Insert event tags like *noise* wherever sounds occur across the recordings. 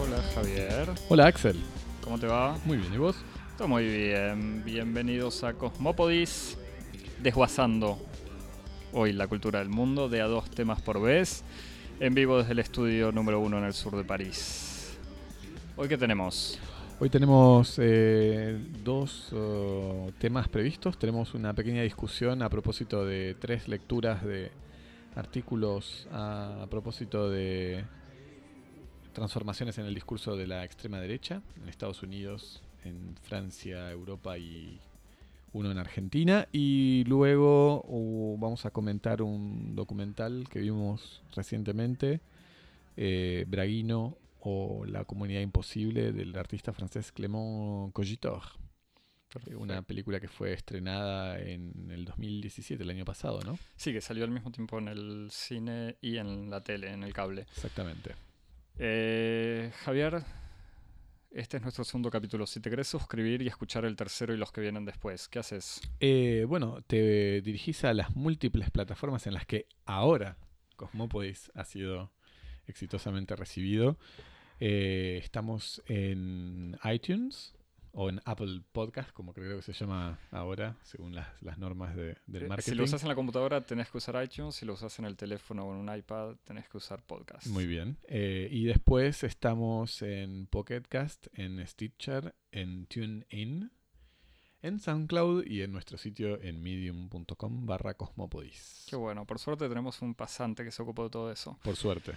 Hola Javier, Hola Axel. ¿cómo te va? Muy bien, ¿y vos? Todo muy bien, bienvenidos a Cosmópodis, desguazando hoy la cultura del mundo de a dos temas por vez, en vivo desde el estudio número uno en el sur de París. Hoy qué tenemos? Hoy tenemos eh, dos oh, temas previstos. Tenemos una pequeña discusión a propósito de tres lecturas de artículos a, propósito de transformaciones en el discurso de la extrema derecha en Estados Unidos, en Francia, Europa y uno en Argentina. Y luego uh, vamos a comentar un documental que vimos recientemente, eh, Braguino o La Comunidad Imposible del artista francés Clément Cogitor. Una película que fue estrenada en el 2017, el año pasado, ¿no? Sí, que salió al mismo tiempo en el cine y en la tele, en el cable. Exactamente. Eh, Javier, este es nuestro segundo capítulo. Si te querés suscribir y escuchar el tercero y los que vienen después, ¿qué haces? Eh, bueno, te dirigís a las múltiples plataformas en las que ahora Cosmópodis ha sido exitosamente recibido. Eh, estamos en iTunes o en Apple Podcast, como creo que se llama ahora, según las, las normas de- del Eh, marketing. Si lo usas en la computadora tenés que usar iTunes, si lo usas en el teléfono o en un iPad tenés que usar podcast. Muy bien. Eh, y después estamos en Pocket Cast, en Stitcher, en TuneIn, en SoundCloud y en nuestro sitio en medium.com barra cosmopodis. Qué bueno, por suerte tenemos un pasante que se ocupó de todo eso. Por suerte.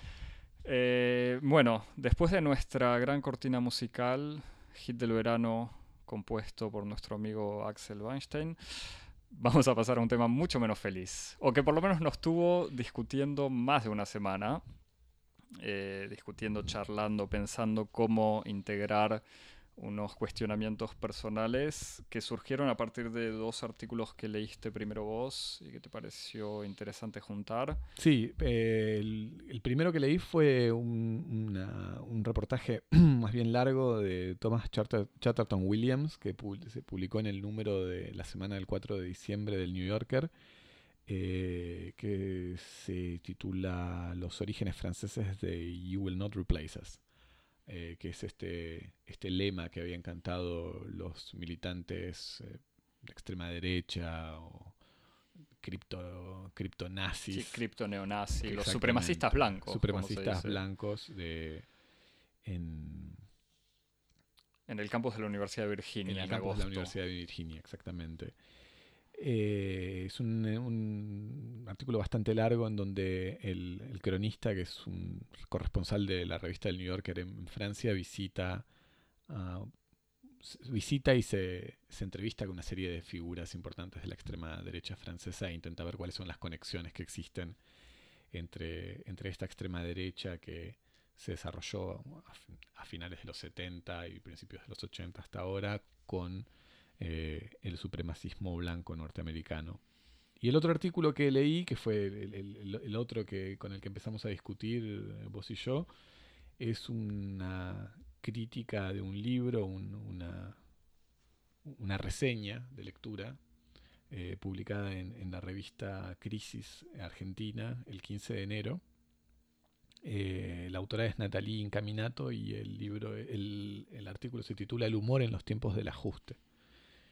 Eh, bueno, después de nuestra gran cortina musical, hit del verano compuesto por nuestro amigo Axel Weinstein, vamos a pasar a un tema mucho menos feliz, o que por lo menos nos tuvo discutiendo más de una semana, eh, discutiendo, charlando, pensando cómo integrar unos cuestionamientos personales que surgieron a partir de dos artículos que leíste primero vos y que te pareció interesante juntar. Sí, eh, el, primero que leí fue un, un reportaje *clears throat* más bien largo de Thomas Chatterton Williams, que se publicó en el número de la semana del 4 de diciembre del New Yorker, eh, que se titula Los orígenes franceses de You Will Not Replace Us, eh, que es este, este lema que habían cantado los militantes eh, de extrema derecha o cripto, criptonazis. Sí, cripto neonazi, los supremacistas blancos. Supremacistas blancos de, en, En el campus de la Universidad de Virginia en en, el campus agosto. de la Universidad de Virginia, exactamente. Eh, es un, un artículo bastante largo en donde el, el cronista, que es un corresponsal de la revista del New Yorker en Francia, visita, visita y se, se entrevista con una serie de figuras importantes de la extrema derecha francesa e intenta ver cuáles son las conexiones que existen entre, entre esta extrema derecha que se desarrolló a finales de los 70 y principios de los 80 hasta ahora con eh, el supremacismo blanco norteamericano. Y el otro artículo que leí, que fue el, otro que, con el que empezamos a discutir eh, vos y yo, es una crítica de un libro, un- una, una reseña de lectura eh, publicada en, la revista Crisis Argentina el 15 de enero. La autora es Natalie Incaminato y el libro, el, el artículo se titula El humor en los tiempos del ajuste.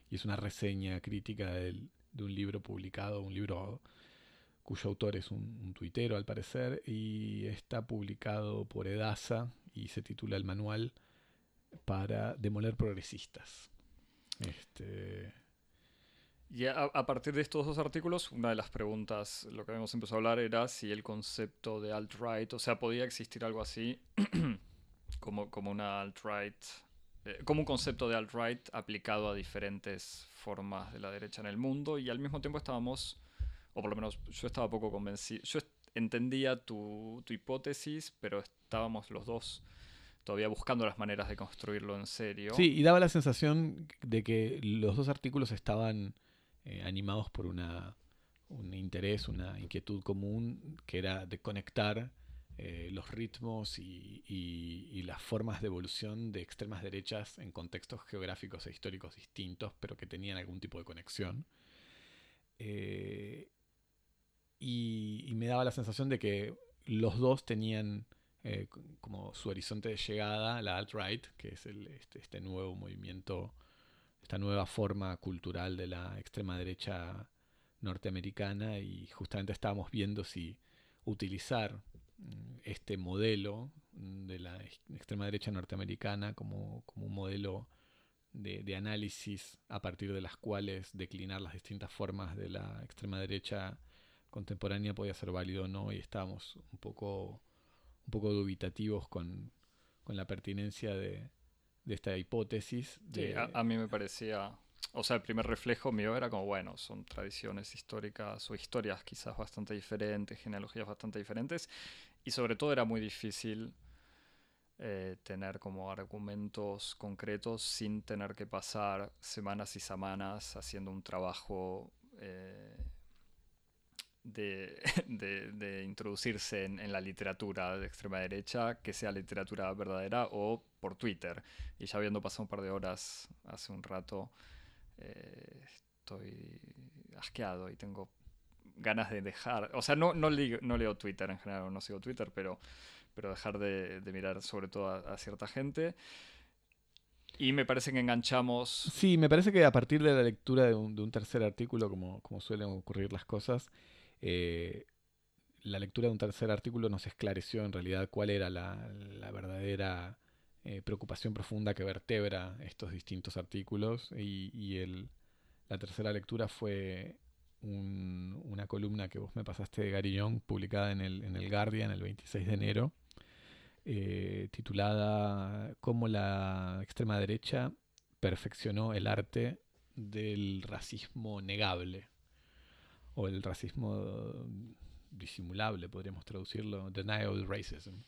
Y es una reseña crítica de un libro publicado, un libro cuyo autor es un, un tuitero al parecer, y está publicado por Edasa y se titula El manual para demoler progresistas. Este, Y a, a partir de estos dos artículos, una de las preguntas, lo que habíamos empezado a hablar era si el concepto de alt-right, o sea, podía existir algo así *clears throat* como, como una alt-right, como un concepto de alt-right aplicado a diferentes formas de la derecha en el mundo y al mismo tiempo estábamos, o por lo menos yo estaba poco convencido, yo entendía tu, tu hipótesis, pero estábamos los dos todavía buscando las maneras de construirlo en serio. Sí, y daba la sensación de que los dos artículos estaban eh, animados por una, un interés, una inquietud común, que era de conectar eh, los ritmos y, y- y la las formas de evolución de extremas derechas en contextos geográficos e históricos distintos, pero que tenían algún tipo de conexión. Eh, y, me daba la sensación de que los dos tenían eh, como su horizonte de llegada, la alt-right, que es este, este, nuevo movimiento, esta nueva forma cultural de la extrema derecha norteamericana, y justamente estábamos viendo si utilizar este modelo de la extrema derecha norteamericana como, como un modelo de, de, análisis a partir de las cuales declinar las distintas formas de la extrema derecha contemporánea podía ser válido o no, y estábamos un poco, un poco dubitativos con, con la pertinencia de, de esta hipótesis. De... a, mí me parecía, o sea, el primer reflejo mío era como, bueno, son tradiciones históricas o historias quizás bastante diferentes, genealogías bastante diferentes, y sobre todo era muy difícil eh, tener como argumentos concretos sin tener que pasar semanas y semanas haciendo un trabajo eh, de, *laughs* introducirse en, la literatura de extrema derecha, que sea literatura verdadera o por Twitter. Y ya habiendo pasado un par de horas hace un rato, eh, estoy asqueado y tengo ganas de dejar, o sea, no, no, no leo Twitter en general, no sigo Twitter, pero, pero dejar de, mirar sobre todo a, cierta gente. Y me parece que enganchamos. Sí, me parece que a partir de la lectura de un, tercer artículo, como, como suelen ocurrir las cosas, eh, la lectura de un tercer artículo nos esclareció en realidad cuál era la, verdadera eh, preocupación profunda que vertebra estos distintos artículos y, el, la tercera lectura fue una columna que vos me pasaste de Gary publicada en el, en el Guardian el 26 de enero, eh, titulada Cómo la extrema derecha perfeccionó el arte del racismo negable o el racismo disimulable, podríamos traducirlo, denial racism.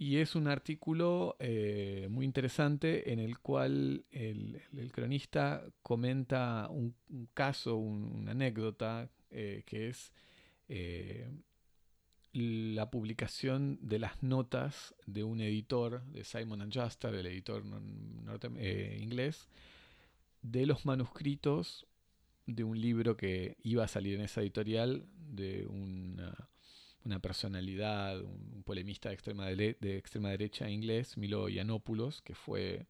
Y es un artículo eh, muy interesante en el cual el, cronista comenta un, caso, una anécdota, eh, que es eh, la publicación de las notas de un editor, de Simon Juster, el editor inglés, de los manuscritos de un libro que iba a salir en esa editorial de una, personalidad, un polemista de extrema, de, extrema derecha inglés, Milo Yiannopoulos, que fue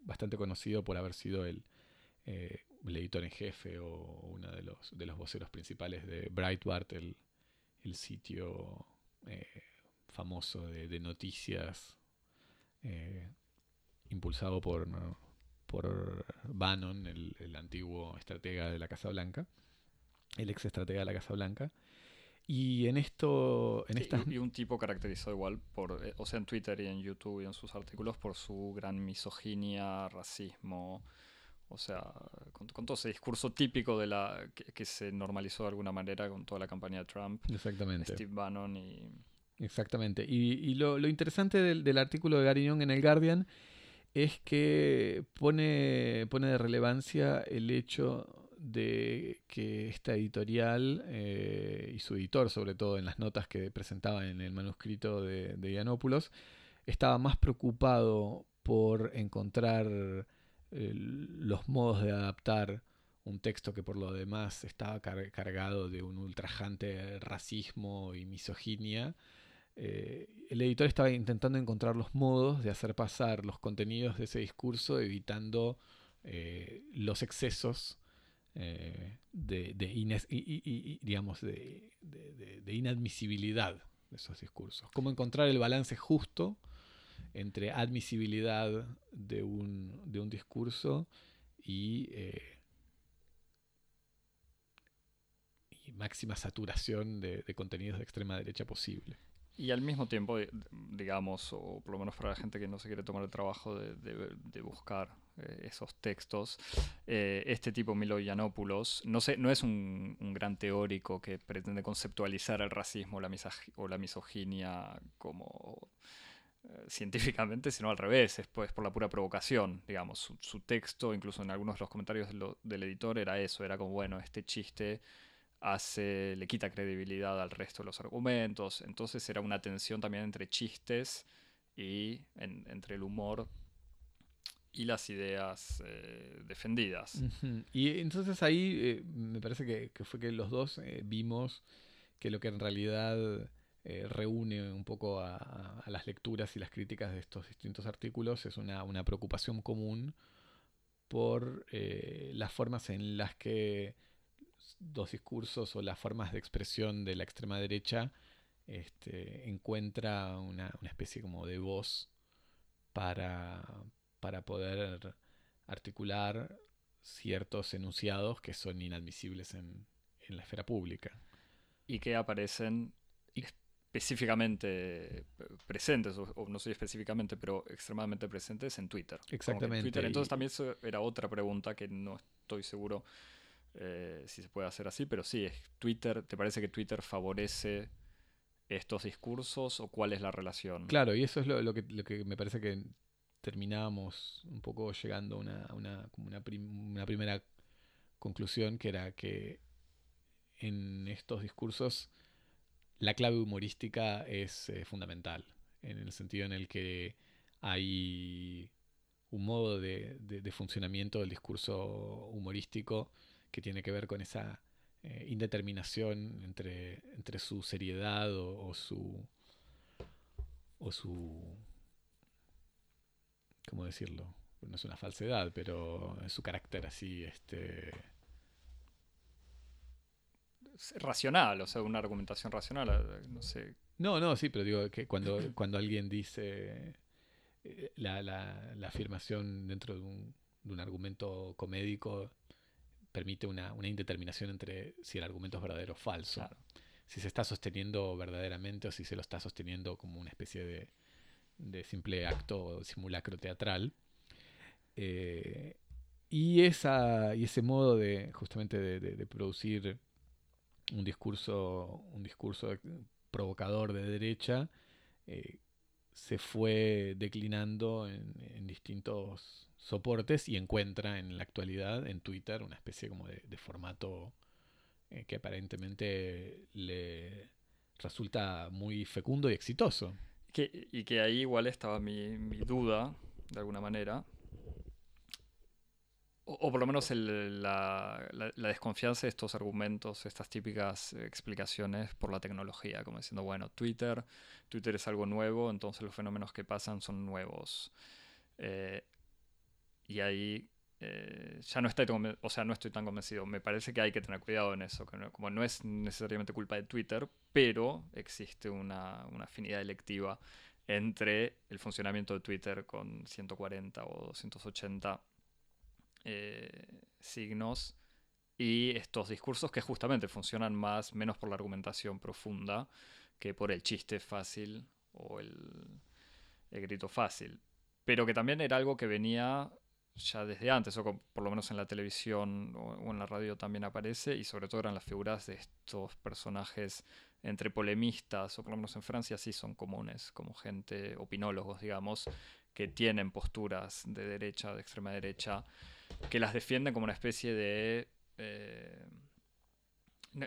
bastante conocido por haber sido el, eh, editor en jefe o uno de los, de los voceros principales de Breitbart, el, sitio eh, famoso de, noticias eh, impulsado por por Bannon, el, antiguo estratega de la Casa Blanca, el ex estratega de la Casa Blanca. Y en esto. En y un tipo caracterizado igual por. Eh, o sea, en Twitter y en YouTube y en sus artículos por su gran misoginia, racismo. O sea, con, todo ese discurso típico de la. Que, se normalizó de alguna manera con toda la campaña de Trump. Exactamente. Steve Bannon y. Exactamente. Y, lo, interesante del, del, artículo de Gary Young en el Guardian es que pone, pone de relevancia el hecho de que esta editorial eh, y su editor, sobre todo en las notas que presentaba en el manuscrito de, de estaba más preocupado por encontrar eh, los modos de adaptar un texto que por lo demás estaba cargado de un ultrajante racismo y misoginia, eh, el editor estaba intentando encontrar los modos de hacer pasar los contenidos de ese discurso, evitando los excesos eh, de, digamos, de, inadmisibilidad de esos discursos. Cómo encontrar el balance justo entre admisibilidad de un, de un discurso y, y máxima saturación de contenidos de extrema derecha posible. Y al mismo tiempo, digamos, o por lo menos para la gente que no se quiere tomar el trabajo de, buscar eh, esos textos, eh, este tipo Milo Yiannopoulos no, sé, no es un, gran teórico que pretende conceptualizar el racismo la o la misoginia como eh, científicamente, sino al revés, es pues, por la pura provocación, digamos. Su, texto, incluso en algunos de los comentarios del editor, era eso, era como, bueno, este chiste hace, le quita credibilidad al resto de los argumentos. Entonces era una tensión también entre chistes y entre el humor y las ideas eh, defendidas. Y entonces ahí eh, me parece que, fue que los dos eh, vimos que lo que en realidad reúne un poco a, las lecturas y las críticas de estos distintos artículos es una, una preocupación común por las formas en las que dos discursos o las formas de expresión de la extrema derecha este, encuentra una, una especie como de voz para, para poder articular ciertos enunciados que son inadmisibles en, la esfera pública. Y que aparecen específicamente presentes, o, no sé específicamente, pero extremadamente presentes en Twitter. Exactamente. Entonces también eso era otra pregunta que no estoy seguro eh, si se puede hacer así, pero sí, es Twitter, ¿te parece que Twitter favorece estos discursos o cuál es la relación? Claro, y eso es lo, que, lo que me parece que terminábamos un poco llegando a una, una, una, una, primera conclusión que era que en estos discursos la clave humorística es eh, fundamental, en el sentido en el que hay un modo de, de, funcionamiento del discurso humorístico que tiene que ver con esa eh, indeterminación entre, entre su seriedad o su o su ¿cómo decirlo? No es una falsedad, pero su carácter así, este... racional, o sea, una argumentación racional, no sé. No, no, sí, pero digo que cuando, *clears throat* cuando alguien dice eh, la, la, la afirmación dentro de un, de un, argumento comédico permite una, una, indeterminación entre si el argumento es verdadero o falso. Si se está sosteniendo verdaderamente o si se lo está sosteniendo como una especie de, de simple acto simulacro teatral. Eh, y, esa, y ese modo de justamente de, producir un discurso, un discurso provocador de derecha eh, se fue declinando en, distintos soportes y encuentra en la actualidad en Twitter una especie como de, formato eh, que aparentemente le resulta muy fecundo y exitoso y que ahí igual estaba mi, duda, de alguna manera. O, por lo menos la, desconfianza de estos argumentos, estas típicas explicaciones por la tecnología, como diciendo, bueno, Twitter, Twitter es algo nuevo, entonces los fenómenos que pasan son nuevos. Eh, y ahí eh, ya no estoy, o sea, no estoy tan convencido. Me parece que hay que tener cuidado en eso, que como no es necesariamente culpa de Twitter, pero existe una, afinidad electiva entre el funcionamiento de Twitter con 140 o 280 eh, signos y estos discursos que justamente funcionan más, menos por la argumentación profunda que por el chiste fácil o el, el grito fácil. Pero que también era algo que venía ya desde antes, o por lo menos en la televisión o, en la radio también aparece, y sobre todo eran las figuras de estos personajes entre polemistas, o por lo menos en Francia sí son comunes, como gente, opinólogos, digamos, que tienen posturas de derecha, de extrema derecha, que las defienden como una especie de... Eh,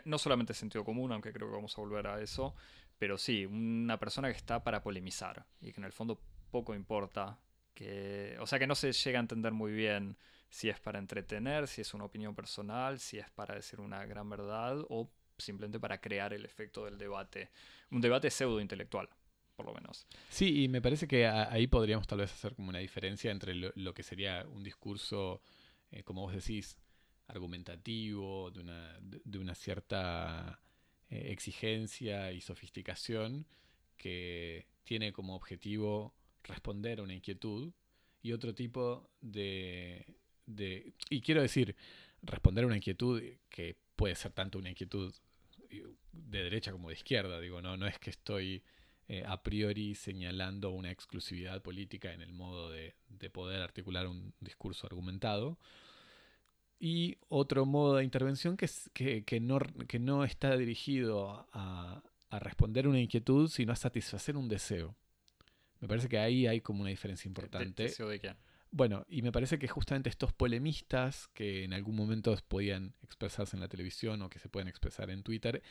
no solamente sentido común, aunque creo que vamos a volver a eso, pero sí, una persona que está para polemizar y que en el fondo poco importa que, o sea que no se llega a entender muy bien si es para entretener, si es una opinión personal, si es para decir una gran verdad o simplemente para crear el efecto del debate, un debate pseudo intelectual, por lo menos. Sí, y me parece que ahí podríamos tal vez hacer como una diferencia entre lo, que sería un discurso, eh, como vos decís, argumentativo, de una, de una cierta eh, exigencia y sofisticación que tiene como objetivo responder a una inquietud y otro tipo de, Y quiero decir, responder a una inquietud que puede ser tanto una inquietud de derecha como de izquierda, digo, no, no es que estoy eh, a priori señalando una exclusividad política en el modo de, poder articular un discurso argumentado. Y otro modo de intervención que, que, que, no, que no está dirigido a, a responder una inquietud, sino a satisfacer un deseo. Me parece que ahí hay como una diferencia importante. ¿Deseo de qué? bueno, y me parece que justamente estos polemistas que en algún momento podían expresarse en la televisión o que se pueden expresar en Twitter,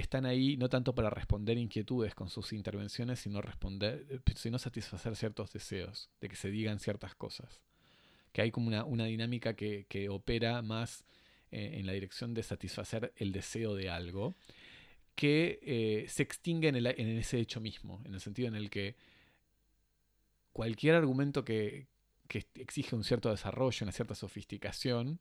están ahí no tanto para responder inquietudes con sus intervenciones, sino, responder, eh, sino satisfacer ciertos deseos, de que se digan ciertas cosas. Que hay como una, dinámica que, opera más eh, en la dirección de satisfacer el deseo de algo, que eh, se extingue en, en ese hecho mismo, en el sentido en el que cualquier argumento que, que exige un cierto desarrollo, una cierta sofisticación,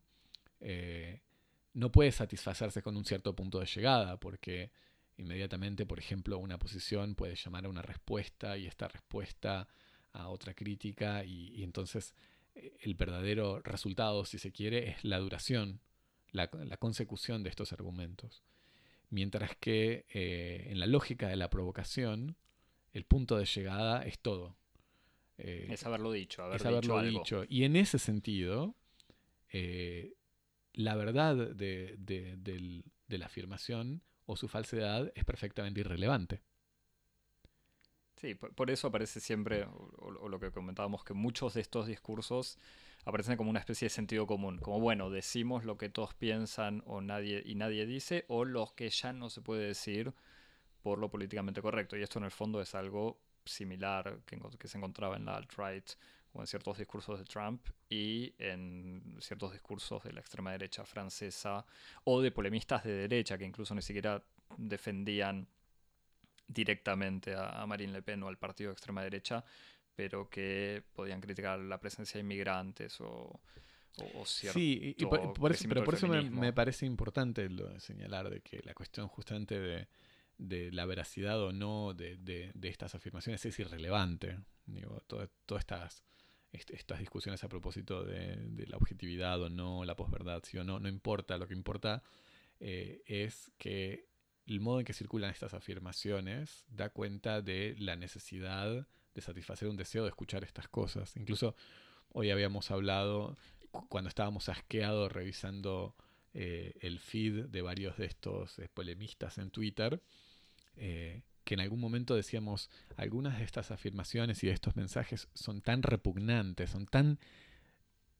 no puede satisfacerse con un cierto punto de llegada, porque inmediatamente, por ejemplo, una posición puede llamar a una respuesta y esta respuesta a otra crítica y, entonces eh, el verdadero resultado, si se quiere, es la duración, la, consecución de estos argumentos. Mientras que eh, en la lógica de la provocación, el punto de llegada es todo. Eh, es haberlo dicho, haberlo dicho. Y en ese sentido, eh, la verdad de, la afirmación o su falsedad es perfectamente irrelevante. Sí, por, eso aparece siempre, o, lo que comentábamos, que muchos de estos discursos aparecen como una especie de sentido común. Como, bueno, decimos lo que todos piensan o nadie, y nadie dice, o lo que ya no se puede decir por lo políticamente correcto. Y esto en el fondo es algo similar que, que se encontraba en la alt-right o en ciertos discursos de Trump y en ciertos discursos de la extrema derecha francesa o de polemistas de derecha que incluso ni siquiera defendían directamente a, Marine Le Pen o al partido de extrema derecha, pero que podían criticar la presencia de inmigrantes o, o, cierto Sí, por, pero por eso me, me, parece importante lo de señalar de que la cuestión justamente de de la veracidad o no de, estas afirmaciones es irrelevante. Digo, todas estas, estas discusiones a propósito de, la objetividad o no, la posverdad, sí o no, no importa. Lo que importa eh, es que el modo en que circulan estas afirmaciones da cuenta de la necesidad de satisfacer un deseo de escuchar estas cosas. Incluso hoy habíamos hablado, cuando estábamos asqueados revisando eh, el feed de varios de estos eh, polemistas en Twitter, que en algún momento decíamos, algunas de estas afirmaciones y de estos mensajes son tan repugnantes, son tan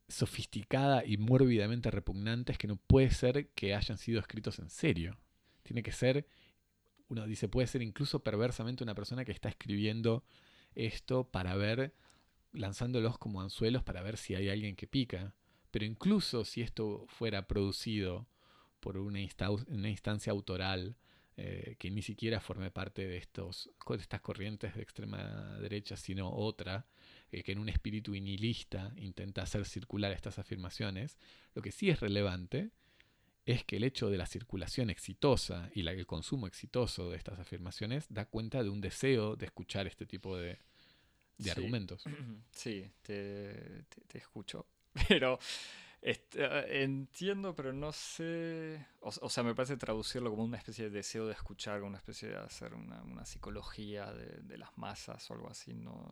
sofisticadas y mórbidamente repugnantes que no puede ser que hayan sido escritos en serio. Tiene que ser, uno dice, puede ser incluso perversamente una persona que está escribiendo esto para ver, lanzándolos como anzuelos para ver si hay alguien que pica. Pero incluso si esto fuera producido por una, una instancia autoral, eh, que ni siquiera forme parte de, estos, estas corrientes de extrema derecha, sino otra, eh, que en un espíritu inilista intenta hacer circular estas afirmaciones, lo que sí es relevante es que el hecho de la circulación exitosa y la, el consumo exitoso de estas afirmaciones da cuenta de un deseo de escuchar este tipo de, argumentos. *clears throat* Sí, te, te escucho. *laughs* Pero este, entiendo, pero no sé. O, sea, me parece traducirlo como una especie de deseo de escuchar, como una especie de hacer una, psicología de, las masas o algo así. No,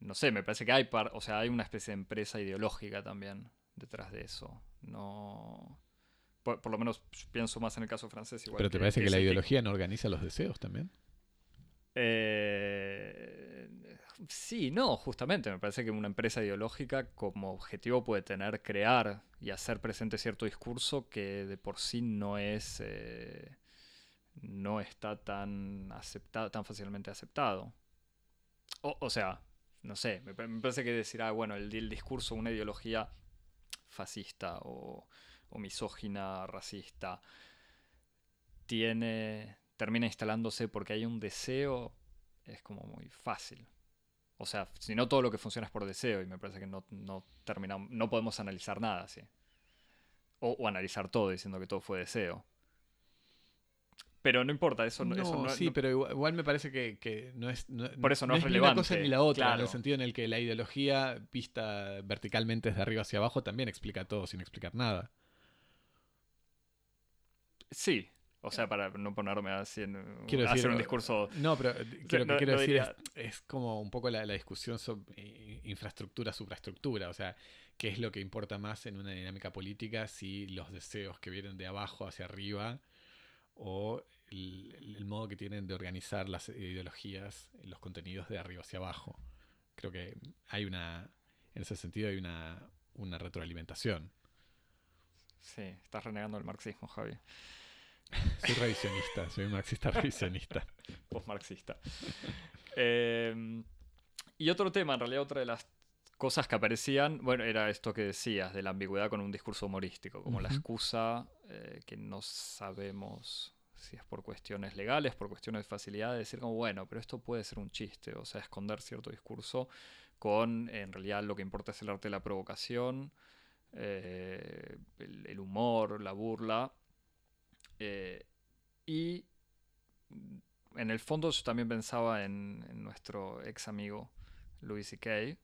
no, sé, me parece que hay, o sea, hay una especie de empresa ideológica también detrás de eso. No. Por, lo menos pienso más en el caso francés. Igual pero ¿te parece que, la ideología no organiza los deseos también? Eh Sí, no, justamente. Me parece que una empresa ideológica como objetivo puede tener crear y hacer presente cierto discurso que de por sí no es. Eh, no está tan aceptado, tan fácilmente aceptado. O, sea, no sé, me, parece que decir, ah, bueno, el, el discurso, una ideología fascista o, o misógina, racista, tiene. termina instalándose porque hay un deseo, es como muy fácil. O sea, si no todo lo que funciona es por deseo y me parece que no, no terminamos, no podemos analizar nada así. O, analizar todo diciendo que todo fue deseo. Pero no importa, eso no, no Sí, pero igual, me parece que, no es. por eso no, es, relevante. Ni una cosa ni la otra, en el sentido en el que la ideología vista verticalmente desde arriba hacia abajo también explica todo sin explicar nada. Sí, o sea, para no ponerme así en hacer un discurso. No, pero *laughs* lo que quiero decir es, como un poco la, discusión sobre infraestructura, supraestructura. O sea, ¿qué es lo que importa más en una dinámica política si los deseos que vienen de abajo hacia arriba o el, modo que tienen de organizar las ideologías, los contenidos de arriba hacia abajo? Creo que hay una, en ese sentido hay una, una retroalimentación. Sí, estás renegando el marxismo, Javi. Soy revisionista, soy marxista revisionista. *laughs* Post-marxista. Eh, y otro tema, en realidad, otra de las cosas que aparecían, bueno, era esto que decías, de la ambigüedad con un discurso humorístico, como la excusa eh, que no sabemos si es por cuestiones legales, por cuestiones de facilidad, de decir como, bueno, pero esto puede ser un chiste, o sea, esconder cierto discurso con, en realidad, lo que importa es el arte de la provocación, eh, el, el humor, la burla, eh, y en el fondo yo también pensaba en, en nuestro ex amigo Louis C.K.,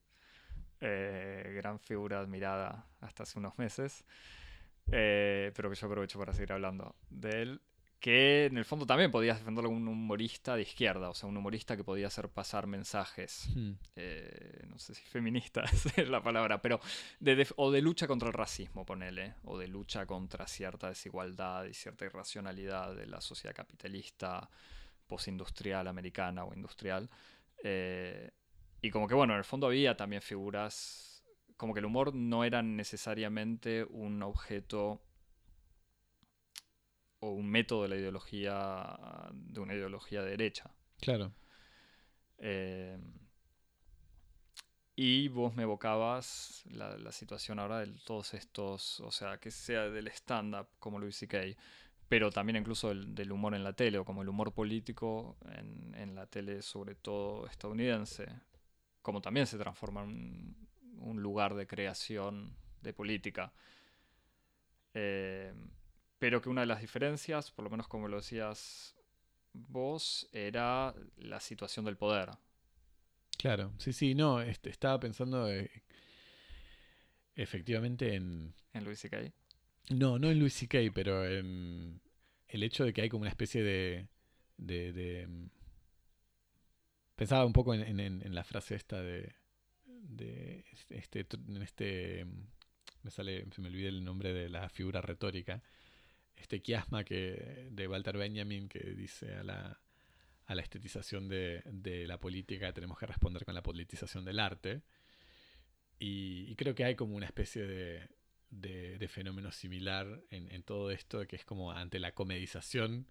eh, gran figura admirada hasta hace unos meses, eh, pero que yo aprovecho para seguir hablando de él, que en el fondo también podías defenderlo como un humorista de izquierda, o sea, un humorista que podía hacer pasar mensajes, Hmm. eh, no sé si feministas *laughs* es la palabra, pero de o de lucha contra el racismo, ponele, o de lucha contra cierta desigualdad y cierta irracionalidad de la sociedad capitalista postindustrial americana o industrial. eh, y como que bueno, en el fondo había también figuras, como que el humor no era necesariamente un objeto o un método de la ideología, de una ideología de derecha. Claro. Eh, y vos me evocabas la, la situación ahora de todos estos, o sea, que sea del stand-up como Louis C.K., pero también incluso del, del humor en la tele, o como el humor político en, en la tele, sobre todo estadounidense, como también se transforma en un, un lugar de creación de política. Eh, pero que una de las diferencias, por lo menos como lo decías vos, era la situación del poder. Claro, sí, sí, no, este, estaba pensando eh, efectivamente en... En Louis C.K. No, no en Louis C.K., pero en el hecho de que hay como una especie de... de, de, mm, pensaba un poco en, en- en- en la frase esta de... de este, tr- en este... mm, Me sale, se me olvida el nombre de la figura retórica. Este quiasma que, de Walter Benjamin que dice a la, a la estetización de, de la política tenemos que responder con la politización del arte. Y, y creo que hay como una especie de, de, de fenómeno similar en, en todo esto, que es como ante la comedización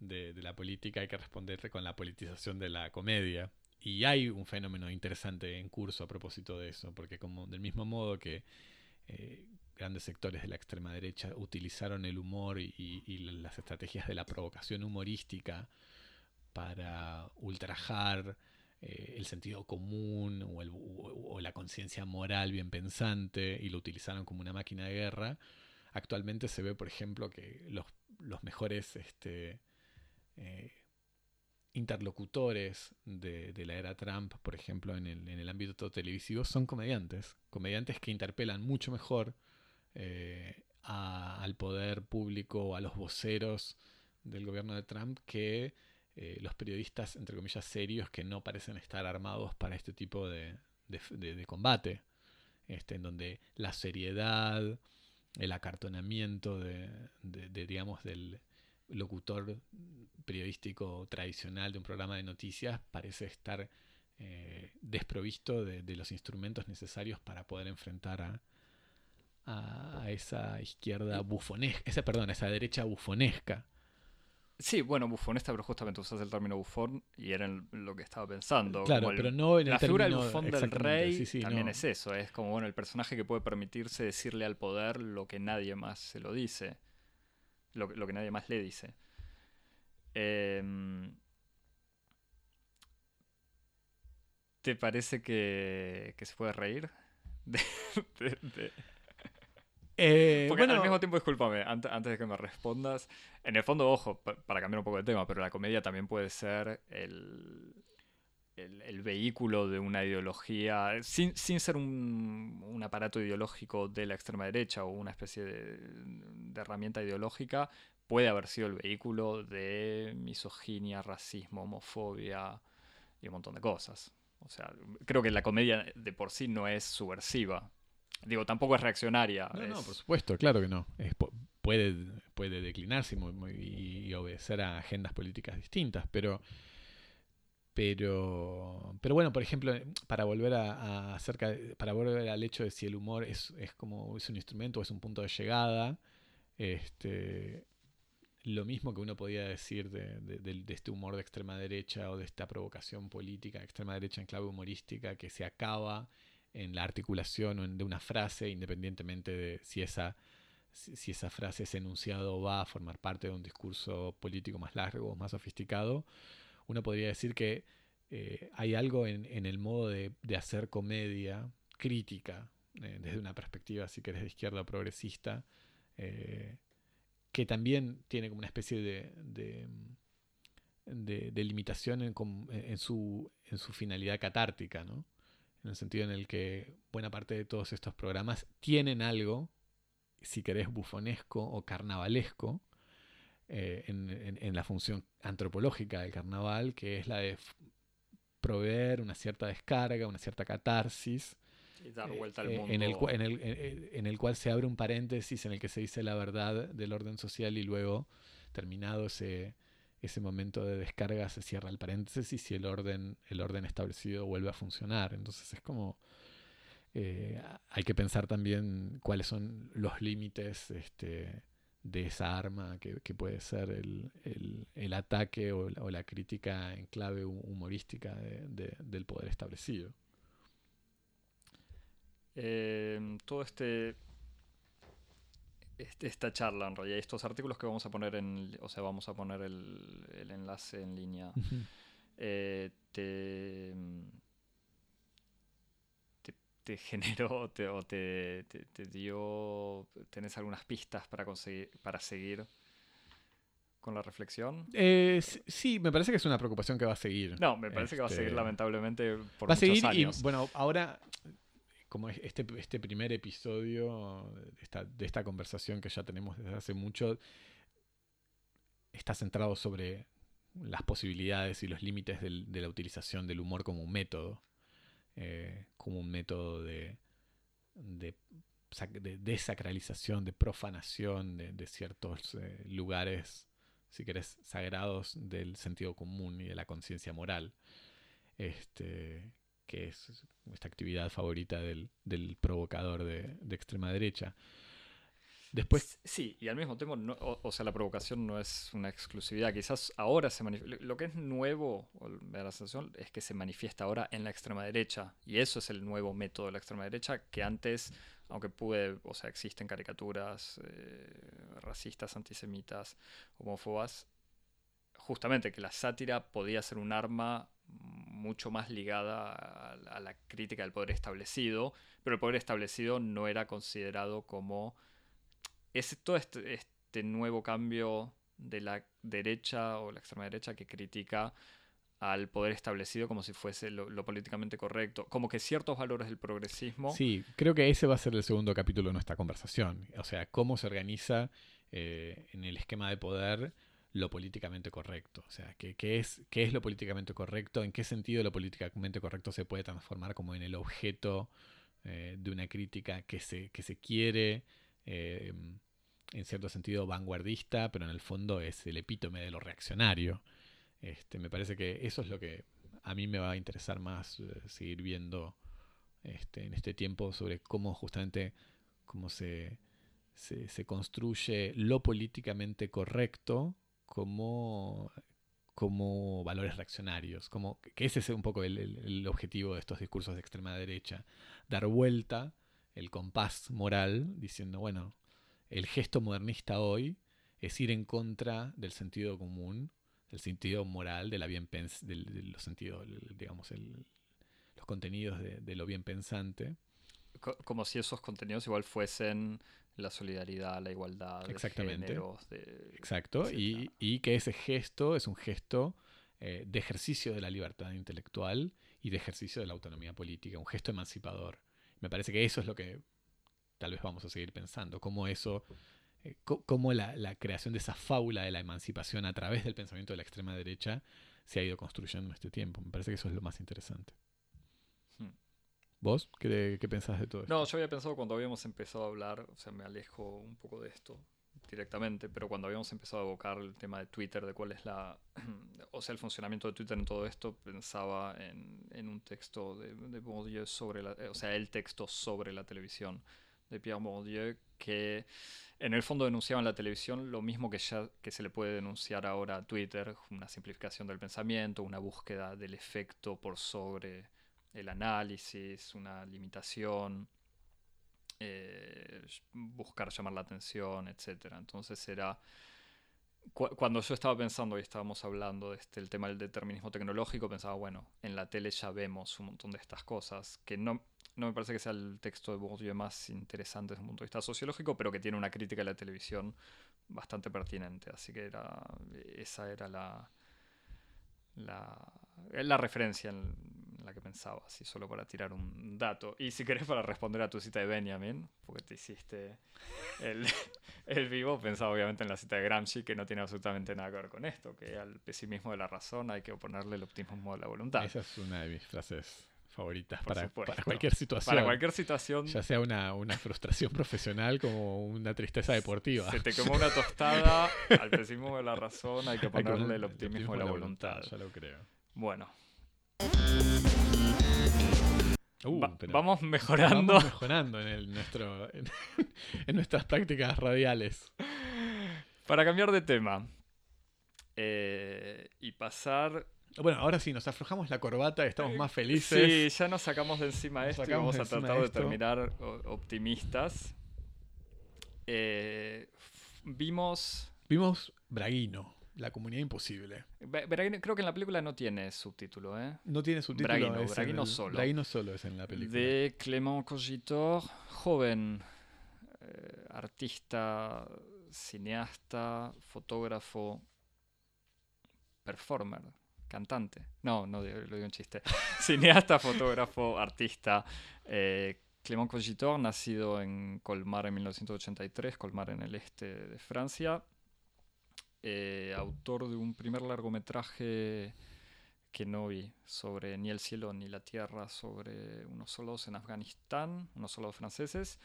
de, la política hay que responder con la politización de la comedia. Y hay un fenómeno interesante en curso a propósito de eso, porque como del mismo modo que eh, grandes sectores de la extrema derecha utilizaron el humor y, las estrategias de la provocación humorística para ultrajar eh, el sentido común o, la conciencia moral bien pensante y lo utilizaron como una máquina de guerra. Actualmente se ve, por ejemplo, que los, mejores este, eh, interlocutores de, la era Trump, por ejemplo, en el ámbito televisivo, son comediantes. Comediantes que interpelan mucho mejor eh, a- al poder público o a los voceros del gobierno de Trump que eh, los periodistas, entre comillas, serios que no parecen estar armados para este tipo de, de- combate, este, en donde la seriedad, el acartonamiento de, digamos, del locutor periodístico tradicional de un programa de noticias parece estar eh, desprovisto de, de los instrumentos necesarios para poder enfrentar a, a, esa izquierda bufonesca, esa, perdón, a esa derecha bufonesca. Sí, bueno, bufonesta, pero justamente usas el término bufón y era lo que estaba pensando. Claro, el- pero no en el la figura del bufón del rey sí, sí, también no. es eso, es como bueno el personaje que puede permitirse decirle al poder lo que nadie más se lo dice, lo, que- lo que nadie más le dice. Em, ¿Te parece que, que se puede reír? *laughs* De- de- de- Eh, Porque bueno, al mismo tiempo, discúlpame, ante- antes de que me respondas, en el fondo, ojo, pa- para cambiar un poco de tema, pero la comedia también puede ser el, el, el vehículo de una ideología, sin, sin ser un, un aparato ideológico de la extrema derecha o una especie de, de herramienta ideológica, puede haber sido el vehículo de misoginia, racismo, homofobia y un montón de cosas. O sea, creo que la comedia de por sí no es subversiva. Digo, tampoco es reaccionaria. No, no, es- por supuesto, claro que no. Es puede, puede declinarse y, y obedecer a agendas políticas distintas, pero Pero, pero bueno, por ejemplo, para volver a, acerca, para volver al hecho de si el humor es, es como es un instrumento o es un punto de llegada, este, lo mismo que uno podía decir de, de, este humor de extrema derecha o de esta provocación política de extrema derecha en clave humorística que se acaba en la articulación de una frase, independientemente de si esa, si esa frase, ese enunciado va a formar parte de un discurso político más largo o más sofisticado, uno podría decir que eh, hay algo en, el modo de, hacer comedia crítica, eh, desde una perspectiva, si querés, de izquierda progresista, eh, que también tiene como una especie de, de, limitación en, su, en su finalidad catártica, ¿no? En el sentido en el que buena parte de todos estos programas tienen algo, si querés, bufonesco o carnavalesco, eh, en, la función antropológica del carnaval, que es la de proveer una cierta descarga, una cierta catarsis. Y dar eh, vuelta al mundo. Eh, en, el, en, el, en, el, cual se abre un paréntesis en el que se dice la verdad del orden social y luego, terminado ese, ese momento de descarga, se cierra el paréntesis y el orden, el orden establecido vuelve a funcionar. Entonces es como... hay que pensar también cuáles son los límites este, de esa arma que, puede ser el, ataque o la, crítica en clave humorística del poder establecido. Eh, todo este, esta charla en realidad, estos artículos que vamos a poner en, o sea, vamos a poner el, enlace en línea, eh, te, te generó o te, dio, tenés algunas pistas para, conseguir, para seguir con la reflexión? Eh, sí, me parece que es una preocupación que va a seguir. No, me parece que va a seguir este, lamentablemente por va a seguir Y, bueno, ahora, como este, este primer episodio de esta, conversación que ya tenemos desde hace mucho, está centrado sobre las posibilidades y los límites de la utilización del humor como un método. Eh, como un método de, de, desacralización, de profanación de, ciertos eh, lugares, si querés, sagrados del sentido común y de la conciencia moral. Este, que es esta actividad favorita del, provocador de, extrema derecha. Después... Sí, y al mismo tiempo, o, sea, la provocación no es una exclusividad. Quizás ahora se. Lo que es nuevo, me da la sensación, es que se manifiesta ahora en la extrema derecha. Y eso es el nuevo método de la extrema derecha, que antes, aunque pude, o sea, existen caricaturas eh, racistas, antisemitas, homófobas, justamente que la sátira podía ser un arma mucho más ligada a la crítica del poder establecido, pero el poder establecido no era considerado como es todo este, este, nuevo cambio de la derecha o la extrema derecha que critica al poder establecido como si fuese lo, políticamente correcto, como que ciertos valores del progresismo. Sí, creo que ese va a ser el segundo capítulo de nuestra conversación, o sea, cómo se organiza eh, en el esquema de poder lo políticamente correcto, o sea, ¿qué, es, qué es lo políticamente correcto, en qué sentido lo políticamente correcto se puede transformar como en el objeto eh, de una crítica que se, que se quiere. Eh, en cierto sentido vanguardista, pero en el fondo es el epítome de lo reaccionario. Este, me parece que eso es lo que a mí me va a interesar más eh, seguir viendo este, en este tiempo sobre cómo justamente cómo se, se, construye lo políticamente correcto como, como valores reaccionarios, como que ese es un poco el, el objetivo de estos discursos de extrema derecha, dar vuelta el compás moral diciendo, bueno, el gesto modernista hoy es ir en contra del sentido común, del sentido moral, de la bien de los digamos, los contenidos de, lo bien pensante. Como si esos contenidos igual fuesen la solidaridad, la igualdad, Exactamente. de Exacto, y, que ese gesto es un gesto eh, de ejercicio de la libertad intelectual y de ejercicio de la autonomía política, un gesto emancipador. Me parece que eso es lo que tal vez vamos a seguir pensando, cómo eso, eh, cómo la, creación de esa fábula de la emancipación a través del pensamiento de la extrema derecha se ha ido construyendo en este tiempo. Me parece que eso es lo más interesante. ¿Vos qué, qué pensás de todo esto? No, yo había pensado cuando habíamos empezado a hablar, o sea, me alejo un poco de esto, directamente, pero cuando habíamos empezado a evocar el tema de Twitter, de cuál es la, *clears throat* o sea, el funcionamiento de Twitter en todo esto, pensaba en, en un texto de, de, Bourdieu sobre, la, o sea, el texto sobre la televisión de Pierre Bourdieu, que en el fondo denunciaba en la televisión lo mismo que, ya, que se le puede denunciar ahora a Twitter, una simplificación del pensamiento, una búsqueda del efecto por sobre el análisis, una limitación, eh, buscar llamar la atención, etc. Entonces era... cuando yo estaba pensando y estábamos hablando del este, tema del determinismo tecnológico, pensaba, bueno, en la tele ya vemos un montón de estas cosas, que no, no me parece que sea el texto de Bourdieu más interesante desde un punto de vista sociológico, pero que tiene una crítica a la televisión bastante pertinente. Así que era, esa era la, la, la referencia en la que pensaba, así solo para tirar un dato. Y si querés para responder a tu cita de Benjamin, porque te hiciste el, *laughs* el vivo, pensaba obviamente en la cita de Gramsci, que no tiene absolutamente nada que ver con esto, que al pesimismo de la razón hay que oponerle el optimismo de la voluntad. Esa es una de mis frases favoritas para, para, cualquier situación. Para cualquier situación. Ya sea una, una, frustración profesional como una tristeza deportiva. Se te quemó una tostada, al pesimismo de la razón hay que ponerle el optimismo, de la, voluntad. Ya lo creo. Bueno. Uh, vamos mejorando. Vamos mejorando en, el, nuestro, en, en, nuestras prácticas radiales. Para cambiar de tema eh, y pasar bueno, ahora sí, nos aflojamos la corbata, estamos más felices. Sí, ya nos sacamos de encima esto y vamos a tratar de, terminar optimistas. Eh, vimos... Vimos Braguino, La Comunidad Imposible. Braguino, creo que en la película no tiene subtítulo, ¿eh? No tiene subtítulo. Braguino, Braguino solo. Braguino solo es en la película. De Clément Cogitor, joven eh, artista, cineasta, fotógrafo, performer cantante. No, no lo digo un chiste. *laughs* Cineasta, fotógrafo, artista. Eh, Clément Cogitor, nacido en Colmar en 1983, Colmar en el este de Francia. Eh, autor de un primer largometraje que no vi sobre ni el cielo ni la tierra, sobre unos solos en Afganistán, unos solos franceses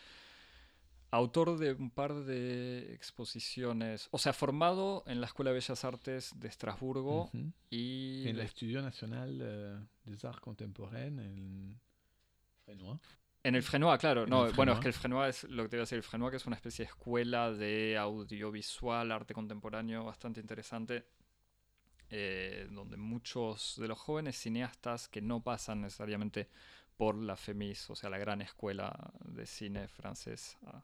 autor de un par de exposiciones, o sea, formado en la Escuela de Bellas Artes de Estrasburgo y... En el Estudio Nacional uh, des Arts Contemporains, en Frenois. En el Frenois, claro. No, bueno, es que el Frenois es lo que te iba a decir. El Frenois que es una especie de escuela de audiovisual, arte contemporáneo bastante interesante, eh, donde muchos de los jóvenes cineastas que no pasan necesariamente por la FEMIS, o sea, la gran escuela de cine francés. Ah,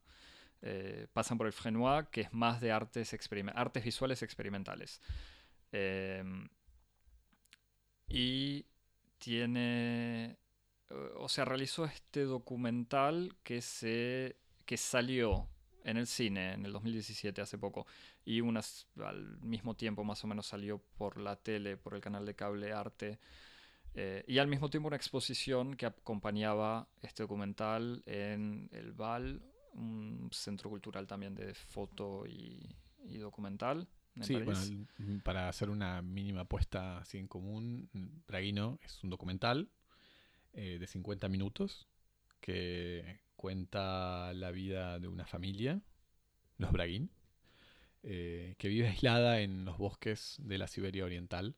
eh, pasan por el Frenois, que es más de artes, artes visuales experimentales. Em, y tiene, o sea, realizó este documental que, se, que salió en el cine en el 2017, hace poco, y unas, al mismo tiempo más o menos salió por la tele, por el canal de cable Arte eh, y al mismo tiempo una exposición que acompañaba este documental en el VAL, un centro cultural también de foto y, documental. sí, bueno, para hacer una mínima apuesta así en común, Braguino es un documental eh, de 50 minutos que cuenta la vida de una familia, los Braguín, eh, que vive aislada en los bosques de la Siberia Oriental.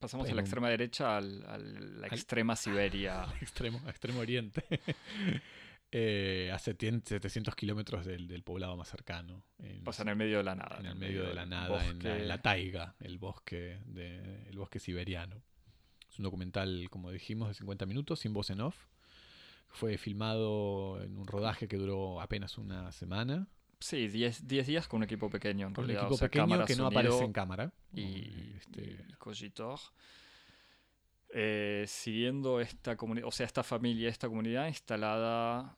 Pasamos de la extrema derecha a la extrema *laughs* Siberia. extremo, extremo oriente. *laughs* eh, a 700 kilómetros del, poblado más cercano. En, sea, en el medio de la nada. En el medio de la nada, en la, taiga, el bosque, de, el bosque siberiano. Es un documental, como dijimos, de 50 minutos, sin voz en off. Fue filmado en un rodaje que duró apenas una semana. Sí, 10 días con un equipo pequeño en con realidad. Un equipo pequeño que no aparece en cámara. Y, este... Cogitor. Eh, siguiendo esta comunidad, o sea, esta familia, esta comunidad instalada,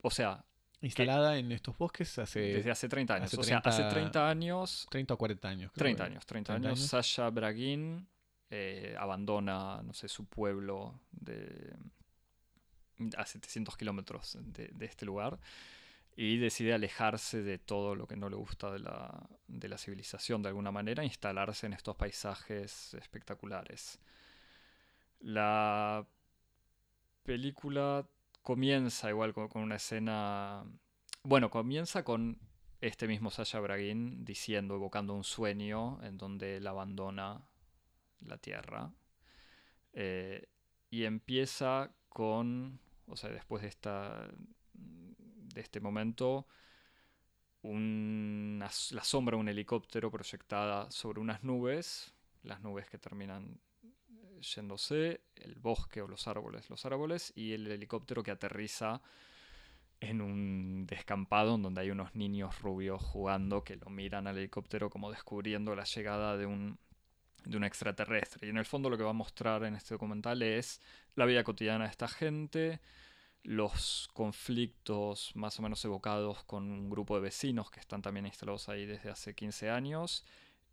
o sea... Instalada en estos bosques hace... Desde hace 30 años. o sea, hace 30 años... 30 o 40 años. 30 años, 30, años, Sasha Braguin eh, abandona, no sé, su pueblo de, a 700 kilómetros de, este lugar y decide alejarse de todo lo que no le gusta de la, de la civilización de alguna manera, e instalarse en estos paisajes espectaculares. La película comienza igual con, una escena Bueno, comienza con este mismo Sasha Bragin diciendo, evocando un sueño en donde él abandona la Tierra. Eh, y empieza con, o sea, después de, esta, de este momento, una, la sombra de un helicóptero proyectada sobre unas nubes, las nubes que terminan yéndose, el bosque o los árboles, los árboles, y el helicóptero que aterriza en un descampado en donde hay unos niños rubios jugando que lo miran al helicóptero como descubriendo la llegada de un, de un extraterrestre. Y en el fondo lo que va a mostrar en este documental es la vida cotidiana de esta gente, los conflictos más o menos evocados con un grupo de vecinos que están también instalados ahí desde hace 15 años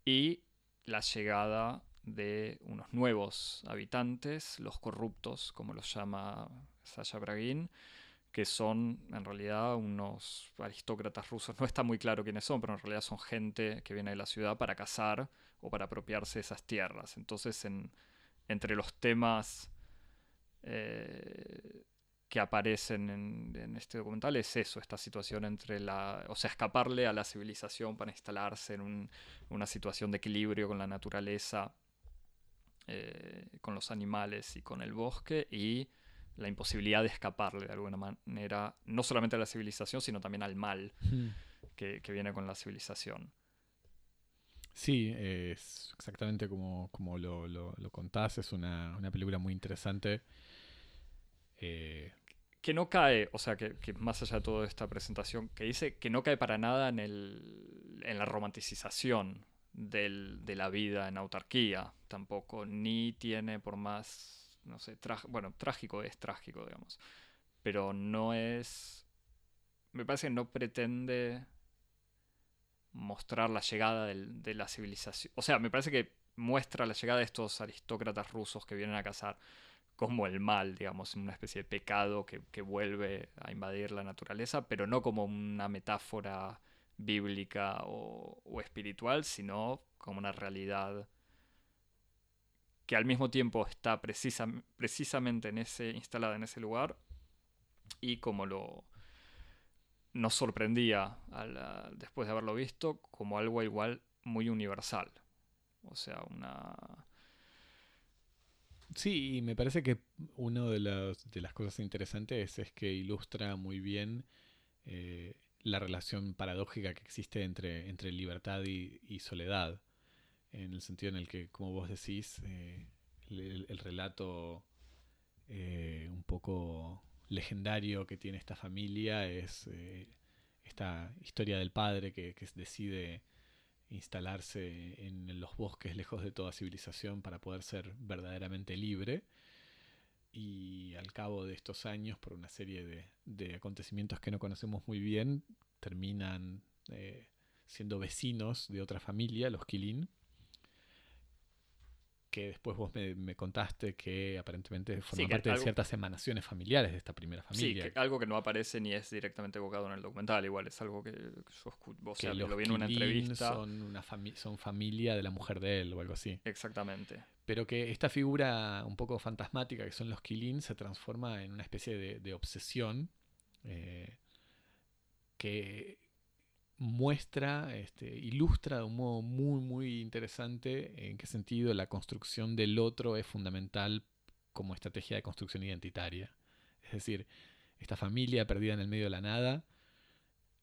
y la llegada de unos nuevos habitantes, los corruptos, como los llama Sasha Bragin, que son en realidad unos aristócratas rusos. No está muy claro quiénes son, pero en realidad son gente que viene de la ciudad para cazar o para apropiarse de esas tierras. Entonces, entre los temas eh, que aparecen en, este documental es eso, esta situación entre la, o sea, escaparle a la civilización para instalarse en una situación de equilibrio con la naturaleza, eh, con los animales y con el bosque y la imposibilidad de escaparle de alguna manera, no solamente a la civilización, sino también al mal que, viene con la civilización. Sí, es exactamente como, como lo, lo, contás, es una, película muy interesante. Eh, que no cae, o sea, que, más allá de toda esta presentación, que dice que no cae para nada en, el, en la romanticización del, de la vida en autarquía, tampoco, ni tiene por más no sé, bueno, trágico es trágico, digamos, pero no es, me parece que no pretende mostrar la llegada de la civilización, o sea, me parece que muestra la llegada de estos aristócratas rusos que vienen a cazar como el mal, digamos, una especie de pecado que, vuelve a invadir la naturaleza, pero no como una metáfora bíblica o, espiritual, sino como una realidad que al mismo tiempo está precisamente en ese, instalada en ese lugar y como lo nos sorprendía después de haberlo visto como algo igual muy universal. O sea, una... Sí, y me parece que una de las, de las cosas interesantes es que ilustra muy bien eh, la relación paradójica que existe entre, entre libertad y soledad en el sentido en el que, como vos decís, eh, el, relato eh, un poco legendario que tiene esta familia es eh, esta historia del padre que, decide instalarse en los bosques lejos de toda civilización para poder ser verdaderamente libre. Y al cabo de estos años, por una serie de, acontecimientos que no conocemos muy bien, terminan siendo vecinos de otra familia, los Kilin, que después vos me, contaste que aparentemente forma parte de ciertas emanaciones familiares de esta primera familia. Sí, algo que no aparece ni es directamente evocado en el documental, igual es algo que yo vos que lo vi en una entrevista. Son, una son familia de la mujer de él o algo así. Exactamente. Pero que esta figura un poco fantasmática que son los Kilin se transforma en una especie de, obsesión eh, que muestra, este, ilustra de un modo muy, muy interesante en qué sentido la construcción del otro es fundamental como estrategia de construcción identitaria. Es decir, esta familia perdida en el medio de la nada,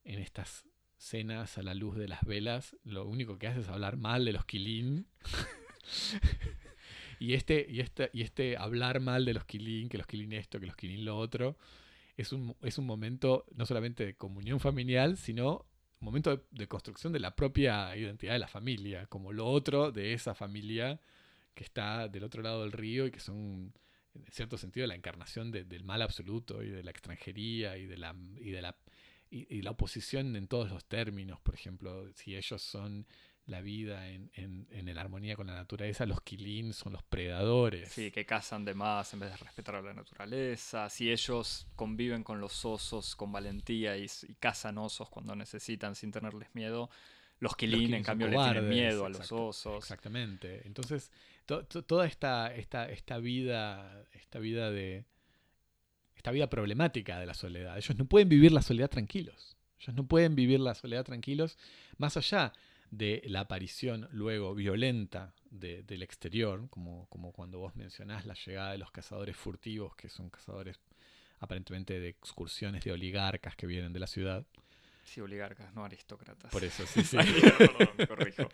en estas cenas a la luz de las velas, lo único que hace es hablar mal de los Kilin. *laughs* y, este, y, este, y este hablar mal de los Kilin, que los Kilin esto, que los Kilin lo otro, es un, es un momento no solamente de comunión familiar, sino momento de, construcción de la propia identidad de la familia, como lo otro de esa familia que está del otro lado del río y que son, en cierto sentido, la encarnación del mal absoluto y de la extranjería y de la, y de la, y la oposición en todos los términos. Por ejemplo, si ellos son la vida en, en, en armonía con la naturaleza, los Kilin son los predadores. Sí, que cazan de más en vez de respetar a la naturaleza. Si ellos conviven con los osos con valentía y, cazan osos cuando necesitan sin tenerles miedo, los Kilin, en cambio, le tienen miedo a los osos. Exactamente. Entonces, toda esta, esta, esta vida, esta vida de. esta vida problemática de la soledad. Ellos no pueden vivir la soledad tranquilos. Ellos no pueden vivir la soledad tranquilos, más allá de la aparición luego violenta del exterior, como, como cuando vos mencionás la llegada de los cazadores furtivos, que son cazadores aparentemente de excursiones de oligarcas que vienen de la ciudad. Sí, oligarcas, no aristócratas. Por eso, sí, *laughs* sí. Perdón, me corrijo.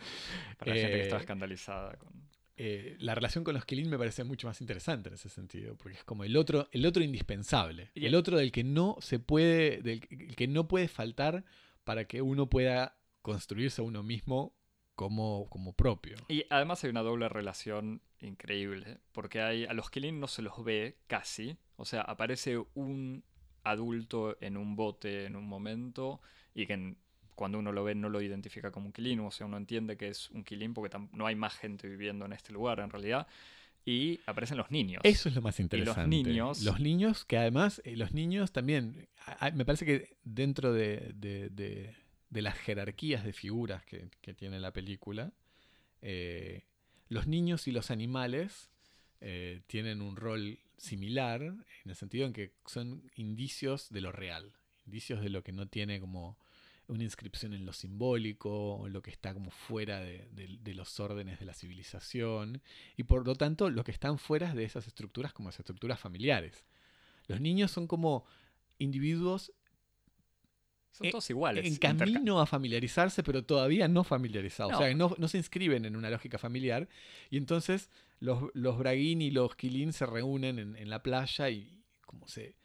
Para la gente que Eh, escandalizada con... Eh, la relación con los Kilin me parece mucho más interesante en ese sentido, porque es como el otro, el otro indispensable, Y- el otro del que no se puede, del que- el que no puede faltar para que uno pueda construirse a uno mismo como, como propio. Y además hay una doble relación increíble, porque hay, a los Killing no se los ve casi, o sea, aparece un adulto en un bote en un momento y que en- cuando uno lo ve no lo identifica como un Killing, o sea, uno entiende que es un Killing porque no hay más gente viviendo en este lugar en realidad, y aparecen los niños. Eso es lo más interesante. niños- Los niños, que además, eh, los niños también, me parece que dentro de, de- de- de las jerarquías de figuras que, tiene la película, eh, los niños y los animales eh, tienen un rol similar, en el sentido en que son indicios de lo real, indicios de lo que no tiene como una inscripción en lo simbólico, lo que está como fuera de, de- de los órdenes de la civilización, y por lo tanto lo que están fuera de esas estructuras como las estructuras familiares. Los niños son como individuos Son eh, todos iguales. en camino a familiarizarse, pero todavía no familiarizados. No. O sea, no, no se inscriben en una lógica familiar. Y entonces los, los Braguín y los Quilín se reúnen en, en la playa y como se,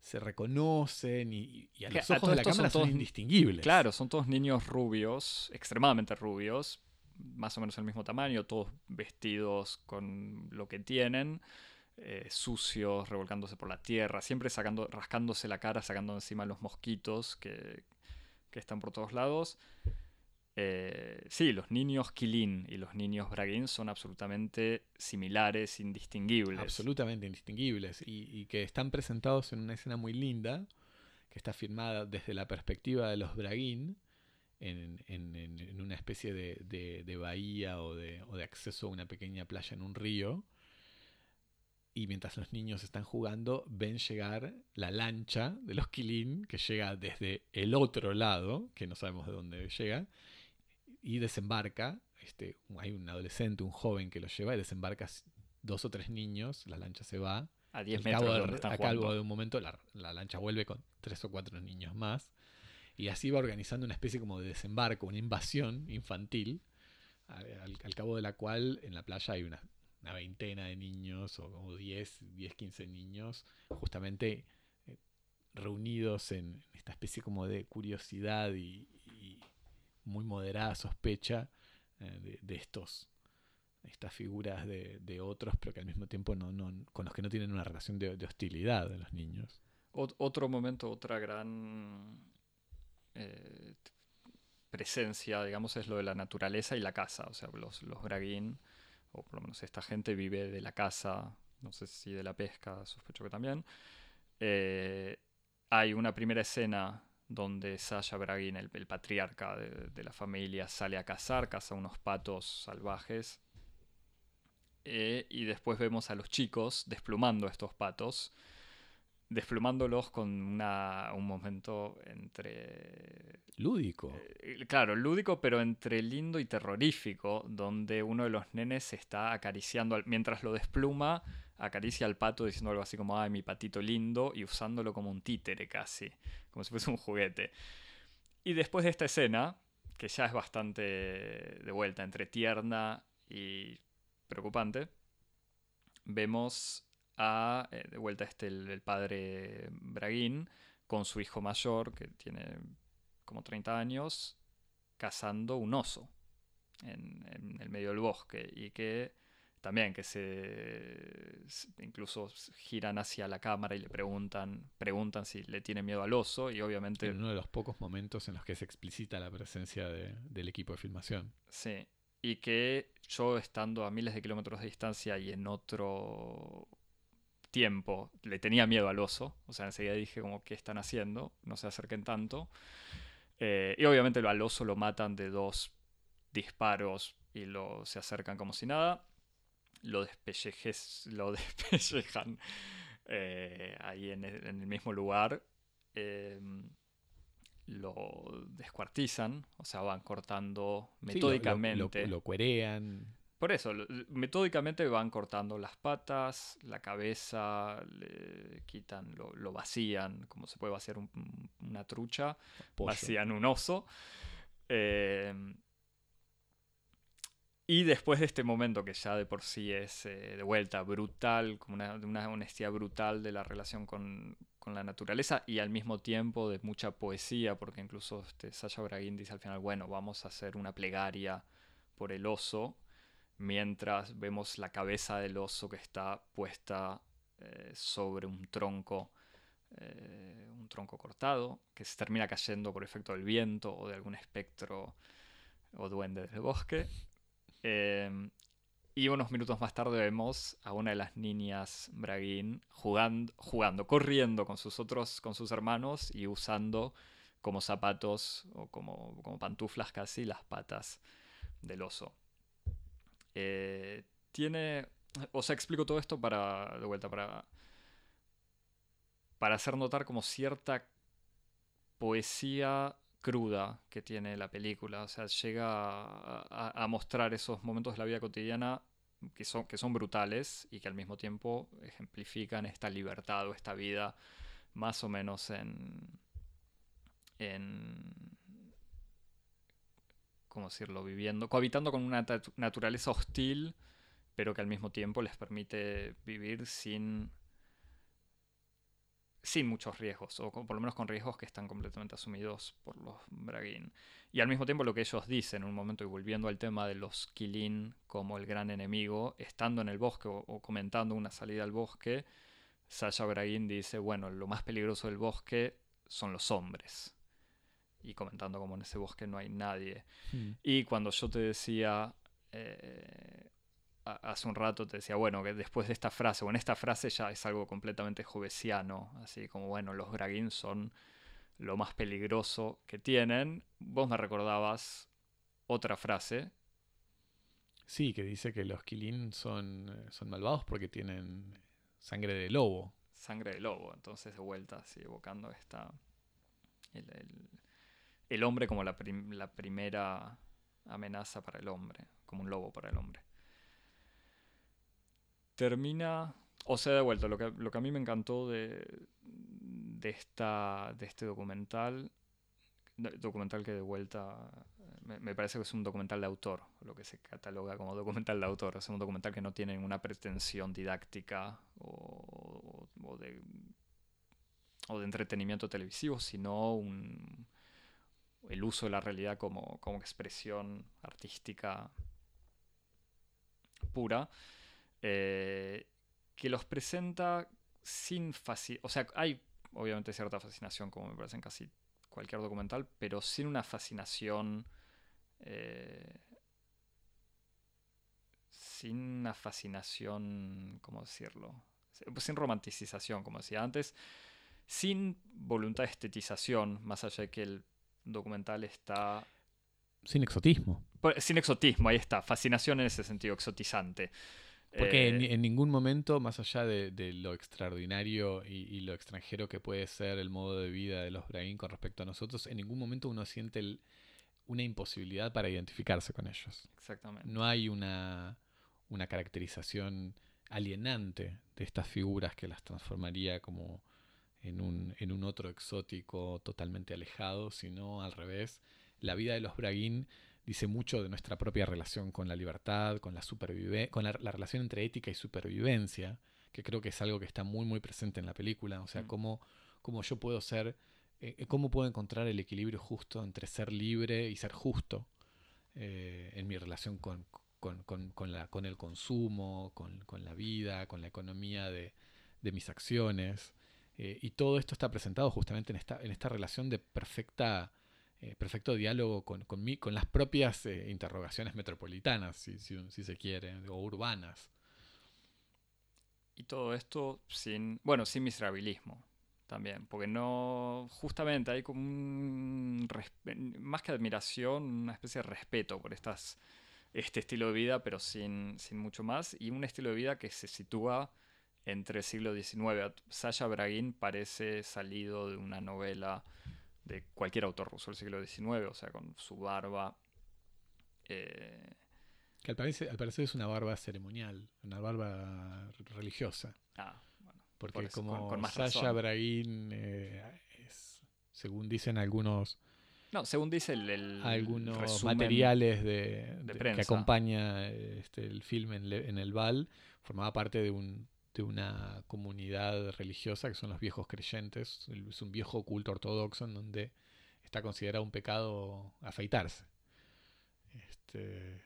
se reconocen y, y a los a ojos todo de la son cámara son, todos- indistinguibles. Claro, son todos niños rubios, extremadamente rubios, más o menos el mismo tamaño, todos vestidos con lo que tienen, eh, sucios, revolcándose por la tierra, siempre sacando, rascándose la cara, sacando encima los mosquitos que, que están por todos lados. Eh, sí, los niños Kilin y los niños Braguin son absolutamente similares, indistinguibles. absolutamente indistinguibles y, que están presentados en una escena muy linda que está filmada desde la perspectiva de los en- en- en una especie de, de- de bahía o de, o de acceso a una pequeña playa en un río y mientras los niños están jugando ven llegar la lancha de los Quilín que llega desde el otro lado que no sabemos de dónde llega y desembarca este, hay un adolescente, un joven que lo lleva y desembarca dos o tres niños, la lancha se va. A 10 Al metros cabo de a cabo de un momento la, la lancha vuelve con tres o cuatro niños más. Y así va organizando una especie como de desembarco, una invasión infantil, al, al- al cabo de la cual en la playa hay una, una veintena de niños, o como 10, 10, 15 niños, justamente eh, reunidos en esta especie como de curiosidad y, muy moderada sospecha eh, de, estos estas figuras de, otros, pero que al mismo tiempo no, no, con los que no tienen una relación de, hostilidad de los niños. Ot- otro momento, otra gran eh, presencia, digamos, es lo de la naturaleza y la casa. O sea, los, los Braguín, o por lo menos esta gente, vive de la caza, no sé si de la pesca, sospecho que también. Eh, hay una primera escena donde Sasha Braguín, el, patriarca de, de la familia, sale a cazar, caza unos patos salvajes. Eh, y después vemos a los chicos desplumando estos patos desplumándolos con una- un momento entre... Lúdico. eh, Claro, lúdico, pero entre lindo y terrorífico, donde uno de los nenes está acariciando, al- mientras lo despluma, acaricia al pato diciendo algo así como, ay, mi patito lindo, y usándolo como un títere casi, como si fuese un juguete. Y después de esta escena, que ya es bastante de vuelta entre tierna y preocupante, vemos a, eh, de vuelta este, el, el padre Braguín, con su hijo mayor, que tiene como 30 años, cazando un oso en, en el medio del bosque y que también que se incluso giran hacia la cámara y le preguntan preguntan si le tiene miedo al oso y obviamente En uno de los pocos momentos en los que se explicita la presencia de- del equipo de filmación. Sí, y que yo estando a miles de kilómetros de distancia y en otro tiempo le tenía miedo al oso, o sea, enseguida dije como, ¿qué están haciendo? No se acerquen tanto. Eh, y obviamente al oso lo matan de dos disparos y lo, se acercan como si nada. Lo, *laughs* lo despellejan eh, ahí en el, en el mismo lugar. Eh, lo descuartizan, o sea, van cortando Sí, lo- metódicamente. Lo, lo cuerean. Por eso, metódicamente van cortando las patas, la cabeza, le quitan, lo, lo vacían, como se puede vaciar un- un- una trucha, pollo. vacían un oso. Eh, y después de este momento que ya de por sí es eh, de vuelta brutal, como una, de una honestidad brutal de la relación con, con la naturaleza y al mismo tiempo de mucha poesía, porque incluso este, Sasha Braguin dice al final, bueno, vamos a hacer una plegaria por el oso, mientras vemos la cabeza del oso que está puesta eh, sobre un tronco, eh, un tronco cortado, que se termina cayendo por efecto del viento o de algún espectro o duende del bosque. Eh, y unos minutos más tarde vemos a una de las niñas Braguín jugando, jugando, corriendo con sus otros, con sus hermanos y usando como zapatos o como, como pantuflas casi las patas del oso. Eh, tiene, o sea, explico todo esto para, de vuelta, para, para hacer notar como cierta poesía cruda que tiene la película. O sea, llega a, a- mostrar esos momentos de la vida cotidiana que son, que son brutales y que al mismo tiempo ejemplifican esta libertad o esta vida más o menos en... en ¿Cómo decirlo? Viviendo, cohabitando con una nat- naturaleza hostil, pero que al mismo tiempo les permite vivir sin sin muchos riesgos, o por lo menos con riesgos que están completamente asumidos por los Braguin. Y al mismo tiempo lo que ellos dicen en un momento, y volviendo al tema de los Kilin como el gran enemigo, estando en el bosque o, o comentando una salida al bosque, Sasha Braguin dice, bueno, lo más peligroso del bosque son los hombres. Y comentando como en ese bosque no hay nadie. Mm. Y cuando yo te decía, eh, hace un rato te decía, bueno, que después de esta frase, o en esta frase ya es algo completamente jovesiano, así como, bueno, los Braguin son lo más peligroso que tienen, vos me recordabas otra frase, Sí, que dice que los Kilin son, eh, son malvados porque tienen sangre de lobo. sangre de lobo, entonces de vuelta, así evocando esta... El, el- el hombre como la, la primera amenaza para el hombre, como un lobo para el hombre. Termina, o sea, de vuelta, lo que, lo que a mí me encantó de, de, esta, de este documental, documental que de vuelta me, me parece que es un documental de autor, lo que se cataloga como documental de autor, es un documental que no tiene ninguna pretensión didáctica o, o de, o de entretenimiento televisivo, sino un, el uso de la realidad como, como expresión artística pura, eh, que los presenta sin fascinación, o sea, hay obviamente cierta fascinación, como me parece en casi cualquier documental, pero sin una fascinación, eh, sin una fascinación, ¿cómo decirlo? Sin romanticización, como decía antes, sin voluntad de estetización, más allá de que el documental está Sin exotismo. Sin exotismo, ahí está. Fascinación en ese sentido, exotizante. Porque en, Eh, en ningún momento, más allá de, de lo extraordinario y, y lo extranjero que puede ser el modo de vida de los Brain con respecto a nosotros, en ningún momento uno siente el- una imposibilidad para identificarse con ellos. Exactamente. No hay una, una caracterización alienante de estas figuras que las transformaría como en un, en un otro exótico totalmente alejado, sino al revés. La vida de los Braguín dice mucho de nuestra propia relación con la libertad, con la con la, la relación entre ética y supervivencia, que creo que es algo que está muy muy presente en la película. O sea, Mm. cómo, cómo yo puedo ser, eh, cómo puedo encontrar el equilibrio justo entre ser libre y ser justo eh, en mi relación con, con, con- con la, con el consumo, con, con la vida, con la economía de, de mis acciones. Eh, y todo esto está presentado justamente en esta, en esta relación de perfecta, eh, perfecto diálogo con, con, con las propias eh, interrogaciones metropolitanas, si, si- si se quiere, o urbanas. Y todo esto sin, bueno, sin miserabilismo también, porque no, justamente hay como un, más que admiración, una especie de respeto por estas, este estilo de vida, pero sin, sin mucho más, y un estilo de vida que se sitúa entre el siglo XIX. Sasha Braguin parece salido de una novela de cualquier autor ruso del siglo XIX, o sea, con su barba. eh, Que al parecer, al parecer es una barba ceremonial, una barba religiosa. ah, bueno, Porque Por eso, como con- con más Sasha razón. Bragin eh, es, según dicen algunos, No, según dice el, el algunos materiales de, de- que acompaña este, el filme en, en el Val, formaba parte de, un, de una comunidad religiosa que son los viejos creyentes. Es un viejo culto ortodoxo en donde está considerado un pecado afeitarse. Este,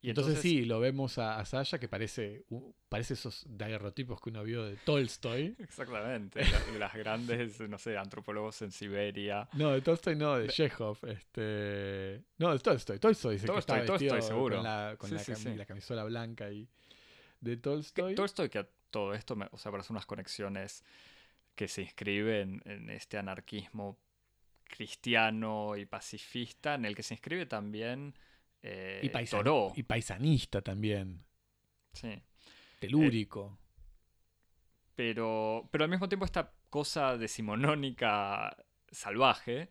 Y entonces, sí, lo vemos a, a Sasha que parece, parece esos daguerrotipos que uno vio de Tolstoy. Exactamente, la- las grandes, no sé, antropólogos en Siberia. No, de Tolstoy no, de Chekhov. Este... No, de Tolstoy. Tolstoy dice que Tolstoy, estaba vestido Tolstoy, seguro. con, la, con Sí, la, sí, cam- sí. la camisola blanca y de Que- Tolstoy. Todo esto que a todo esto, me- o sea, parece unas conexiones que se inscriben en este anarquismo cristiano y pacifista, en el que se inscribe también eh, y, paisan- Thoreau. y paisanista también. Sí. Telúrico. Pero, pero al mismo tiempo esta cosa decimonónica salvaje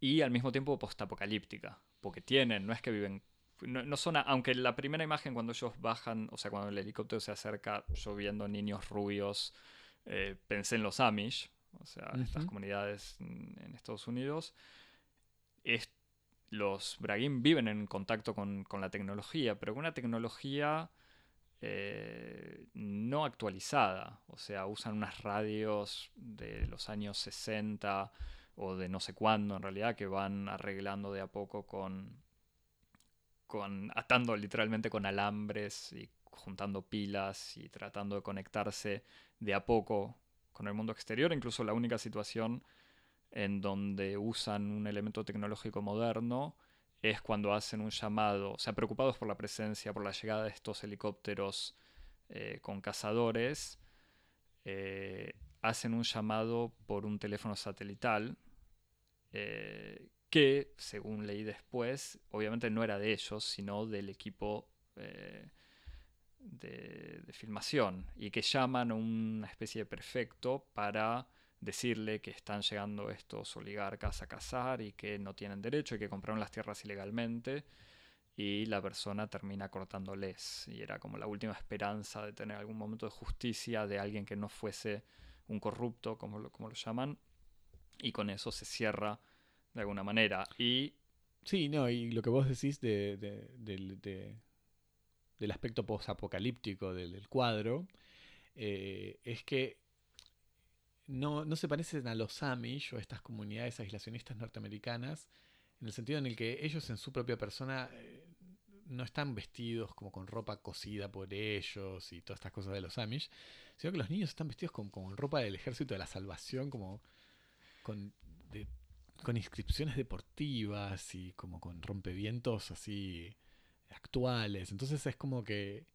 y al mismo tiempo postapocalíptica. Porque tienen, no es que viven. No, no son, aunque la primera imagen cuando ellos bajan, o sea, cuando el helicóptero se acerca, yo viendo niños rubios, eh, pensé en los Amish, o sea, estas comunidades en, Estados Unidos. Es, los Bragin viven en contacto con, con la tecnología, pero con una tecnología eh, no actualizada. O sea, usan unas radios de los años 60 o de no sé cuándo en realidad que van arreglando de a poco con, atando literalmente con alambres y juntando pilas y tratando de conectarse de a poco con el mundo exterior. Incluso la única situación en donde usan un elemento tecnológico moderno es cuando hacen un llamado, o sea, preocupados por la presencia, por la llegada de estos helicópteros eh, con cazadores, eh, hacen un llamado por un teléfono satelital eh, que, según leí después, obviamente no era de ellos, sino del equipo eh, de, de filmación, y que llaman a una especie de perfecto para decirle que están llegando estos oligarcas a cazar y que no tienen derecho y que compraron las tierras ilegalmente y la persona termina cortándoles. Y era como la última esperanza de tener algún momento de justicia de alguien que no fuese un corrupto como lo, como lo llaman y con eso se cierra de alguna manera. Y Sí, no, y lo que vos decís de, de- de- del aspecto posapocalíptico del, del cuadro eh, es que no, no se parecen a los Amish o a estas comunidades aislacionistas norteamericanas en el sentido en el que ellos en su propia persona eh, no están vestidos como con ropa cosida por ellos y todas estas cosas de los Amish, sino que los niños están vestidos con, con ropa del ejército de la salvación, como con, con inscripciones deportivas y como con rompevientos así actuales. Entonces es como que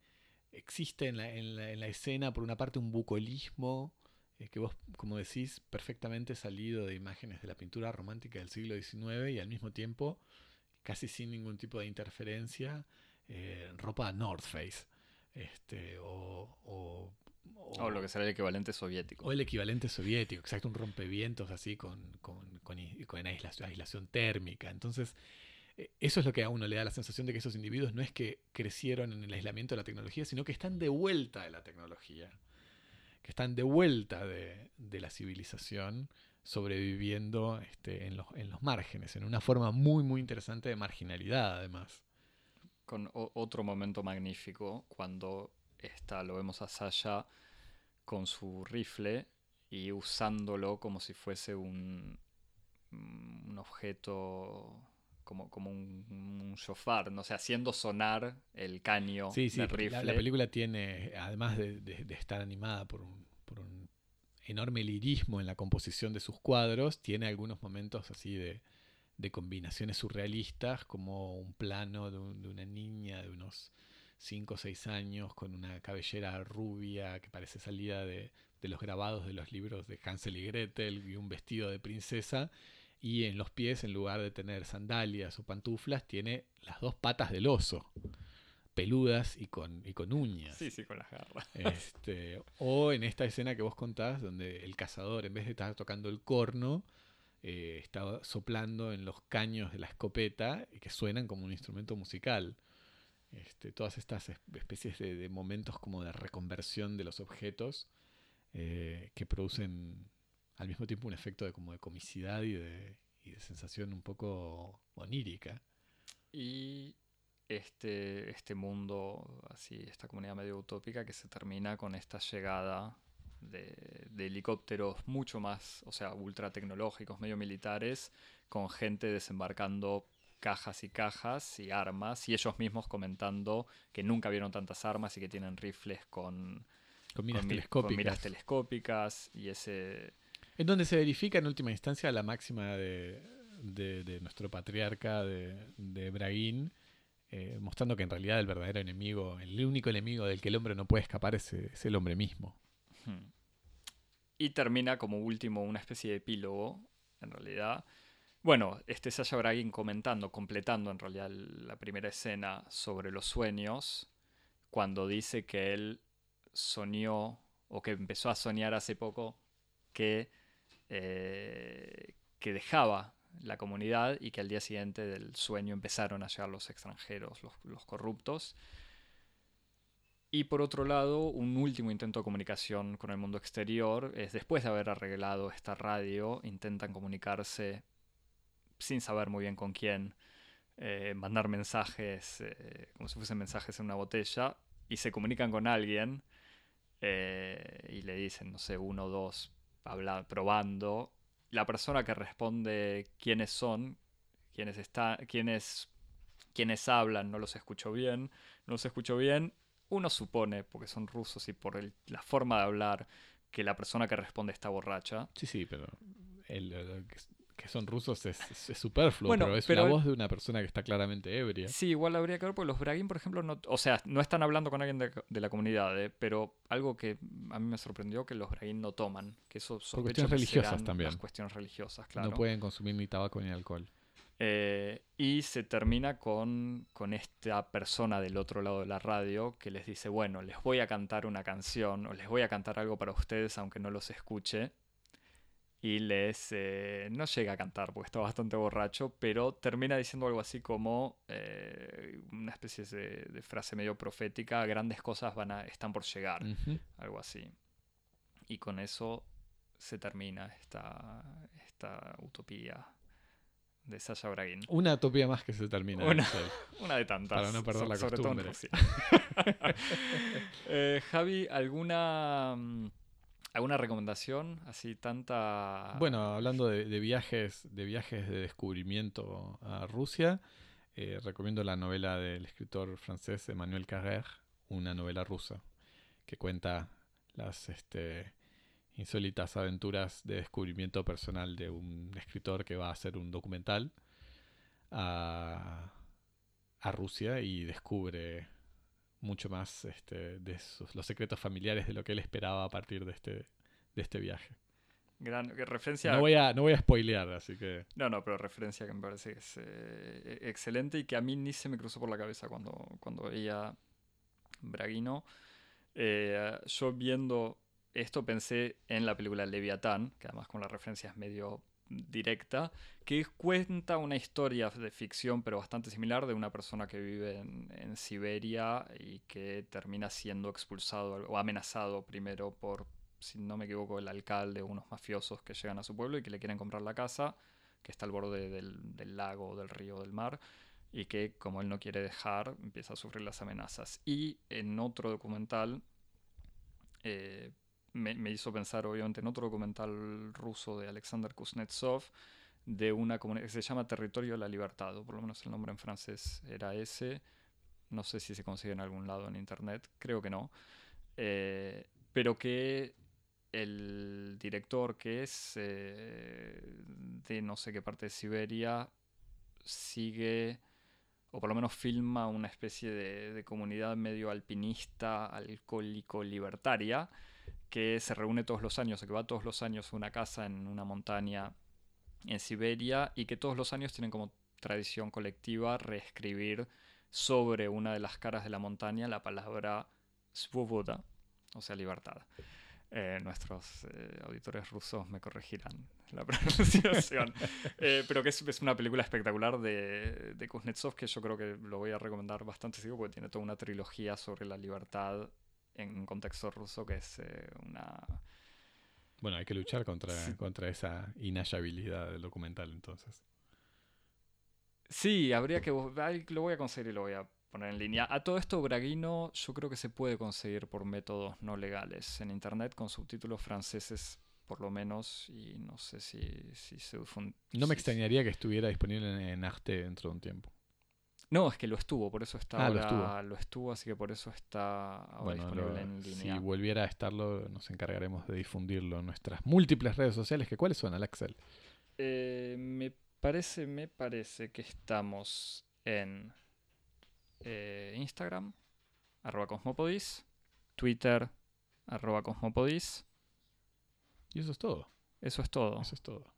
existe en la, en la- en la escena, por una parte, un bucolismo eh, que vos, como decís, perfectamente salido de imágenes de la pintura romántica del siglo XIX y al mismo tiempo, casi sin ningún tipo de interferencia, eh, ropa North Face. Este, o, o, o lo que será el equivalente soviético o el equivalente soviético, exacto, un rompevientos así con, con, con con aislación, aislación térmica. Entonces, eh, eso es lo que a uno le da la sensación de que esos individuos no es que crecieron en el aislamiento de la tecnología, sino que están de vuelta de la tecnología, que están de vuelta de, de la civilización, sobreviviendo este, en, los, en los márgenes, en una forma muy, muy interesante de marginalidad, además. con otro momento magnífico cuando está, lo vemos a Sasha con su rifle y usándolo como si fuese un, un objeto como, como un, un shofar, no sé, haciendo sonar el caño Sí, sí, del rifle. la, la película tiene, además de, de- de estar animada por un, por un enorme lirismo en la composición de sus cuadros, tiene algunos momentos así de, de combinaciones surrealistas, como un plano de, un- de una niña de unos 5 o 6 años con una cabellera rubia que parece salida de, de los grabados de los libros de Hansel y Gretel y un vestido de princesa. Y en los pies, en lugar de tener sandalias o pantuflas, tiene las dos patas del oso peludas y con, y con uñas. Sí, sí, con las garras. Este, o en esta escena que vos contás, donde el cazador, en vez de estar tocando el corno, eh, está soplando en los caños de la escopeta y que suenan como un instrumento musical. Este, todas estas especies de, momentos como de reconversión de los objetos eh, que producen al mismo tiempo un efecto de como de comicidad y de, de sensación un poco onírica. Y este, este mundo, así, esta comunidad medio utópica que se termina con esta llegada de, helicópteros mucho más, o sea, ultra tecnológicos, medio militares, con gente desembarcando cajas y cajas y armas, y ellos mismos comentando que nunca vieron tantas armas y que tienen rifles con, con miras, telescópicas. telescópicas y ese... En donde se verifica en última instancia la máxima de, de, nuestro patriarca de, de eh, mostrando que en realidad el verdadero enemigo, el único enemigo del que el hombre no puede escapar es, el hombre mismo. Hmm. Y termina como último una especie de epílogo, en realidad. Bueno, este Sasha Braguin comentando, completando en realidad la primera escena sobre los sueños, cuando dice que él soñó, o que empezó a soñar hace poco, que, eh, que dejaba la comunidad y que al día siguiente del sueño empezaron a llegar los extranjeros, los, corruptos. Y por otro lado, un último intento de comunicación con el mundo exterior es después de haber arreglado esta radio, intentan comunicarse sin saber muy bien con quién, eh, mandar mensajes eh, como si fuesen mensajes en una botella, y se comunican con alguien eh, y le dicen, no sé, uno o dos, probando, la persona que responde quiénes son, quiénes, está, quiénes, quiénes hablan, no los escucho bien, no los escucho bien, uno supone, porque son rusos y por la forma de hablar, que la persona que responde está borracha. Sí, sí, pero el, que son rusos es, superfluo, pero es la voz de una persona que está claramente ebria. Sí, igual habría que ver, porque los Bragin, por ejemplo, no, o sea, no están hablando con alguien de, la comunidad, ¿eh? pero algo que a mí me sorprendió que los Bragin no toman, que eso Por cuestiones religiosas también. Las cuestiones religiosas, claro. No pueden consumir ni tabaco ni alcohol. Eh, y se termina con, con esta persona del otro lado de la radio que les dice, bueno, les voy a cantar una canción o les voy a cantar algo para ustedes aunque no los escuche y les eh, no llega a cantar porque está bastante borracho, pero termina diciendo algo así como eh, una especie de, frase medio profética, grandes cosas van a, están por llegar, algo así. Y con eso se termina esta, esta utopía de Sasha Bragin. Una utopía más que se termina. Una, *laughs* de tantas. Para no perder la costumbre. *laughs* Eh, Javi, ¿alguna mm, ¿Alguna recomendación? Así tanta. Bueno, hablando de, viajes, de viajes de descubrimiento a Rusia, eh, recomiendo la novela del escritor francés Emmanuel Carrère, una novela rusa, que cuenta las este, insólitas aventuras de descubrimiento personal de un escritor que va a hacer un documental a, a Rusia y descubre mucho más este, de los secretos familiares de lo que él esperaba a partir de este, de este viaje. Gran referencia. No voy, a, no voy a spoilear, así que. No, no, pero referencia que me parece que es eh, e-, excelente y que a mí ni se me cruzó por la cabeza cuando, cuando veía Braguino. Eh, yo viendo esto pensé en la película Leviatán, que además con la referencia es medio directa, que cuenta una historia de ficción, pero bastante similar, de una persona que vive en, Siberia y que termina siendo expulsado o amenazado primero por, si no me equivoco, el alcalde unos mafiosos que llegan a su pueblo y que le quieren comprar la casa, que está al borde del, lago, del río, del mar, y que como él no quiere dejar, empieza a sufrir las amenazas. Y en otro documental, eh, me, hizo pensar obviamente en otro documental ruso de Alexander Kuznetsov, de una comunidad que se llama Territorio de la Libertad, o por lo menos el nombre en francés era ese. No sé si se consigue en algún lado en internet, creo que no. Eh, pero que el director, que es eh, de no sé qué parte de Siberia, sigue, o por lo menos filma una especie de, de comunidad medio alpinista, alcohólico, libertaria, que se reúne todos los años, o que va todos los años a una casa en una montaña en Siberia y que todos los años tienen como tradición colectiva reescribir sobre una de las caras de la montaña la palabra svoboda, o sea, libertad. Eh, nuestros eh, auditores rusos me corregirán la *laughs* pronunciación. Eh, pero que es, una película espectacular de, de Kuznetsov que yo creo que lo voy a recomendar bastante porque tiene toda una trilogía sobre la libertad en un contexto ruso que es una... Bueno, hay que luchar contra, contra esa inhayabilidad del documental entonces. Sí, habría que... Lo voy a conseguir y lo voy a poner en línea. A todo esto, Braguino yo creo que se puede conseguir por métodos no legales en internet con subtítulos franceses por lo menos y no sé si, si se... No me extrañaría que estuviera disponible en, Arte dentro de un tiempo. No, es que lo estuvo, por eso está ah, ahora, lo estuvo. así que por eso está disponible en línea. Si volviera a estarlo, nos encargaremos de difundirlo en nuestras múltiples redes sociales. Que ¿Cuáles son, Alexel? Eh, me parece, me parece que estamos en eh, Instagram, arroba Cosmopodis, Twitter, arroba Cosmopodis. Y eso es todo. Eso es todo. Eso es todo.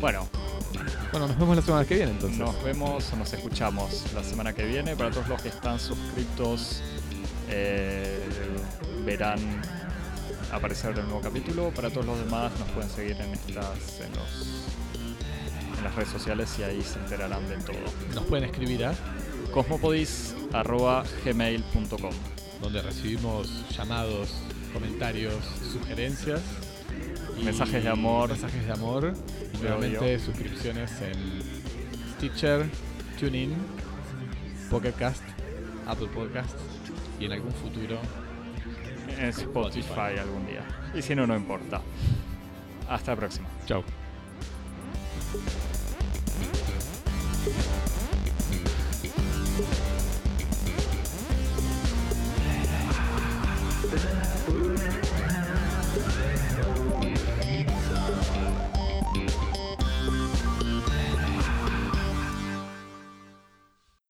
Bueno. Bueno, nos vemos la semana que viene entonces. Nos vemos o nos escuchamos la semana que viene. Para todos los que están suscritos, eh, verán aparecer el nuevo capítulo. Para todos los demás, nos pueden seguir en estas, en los en las redes sociales y ahí se enterarán de todo. Nos pueden escribir a cosmopodis.gmail.com donde recibimos llamados, comentarios, sugerencias. Mensajes de amor. Mensajes de amor. Y nuevamente suscripciones en Stitcher, TuneIn, Pocketcast, Apple Podcast y en algún futuro en Spotify algún día. Y si no, no importa. Hasta la próxima. Chao.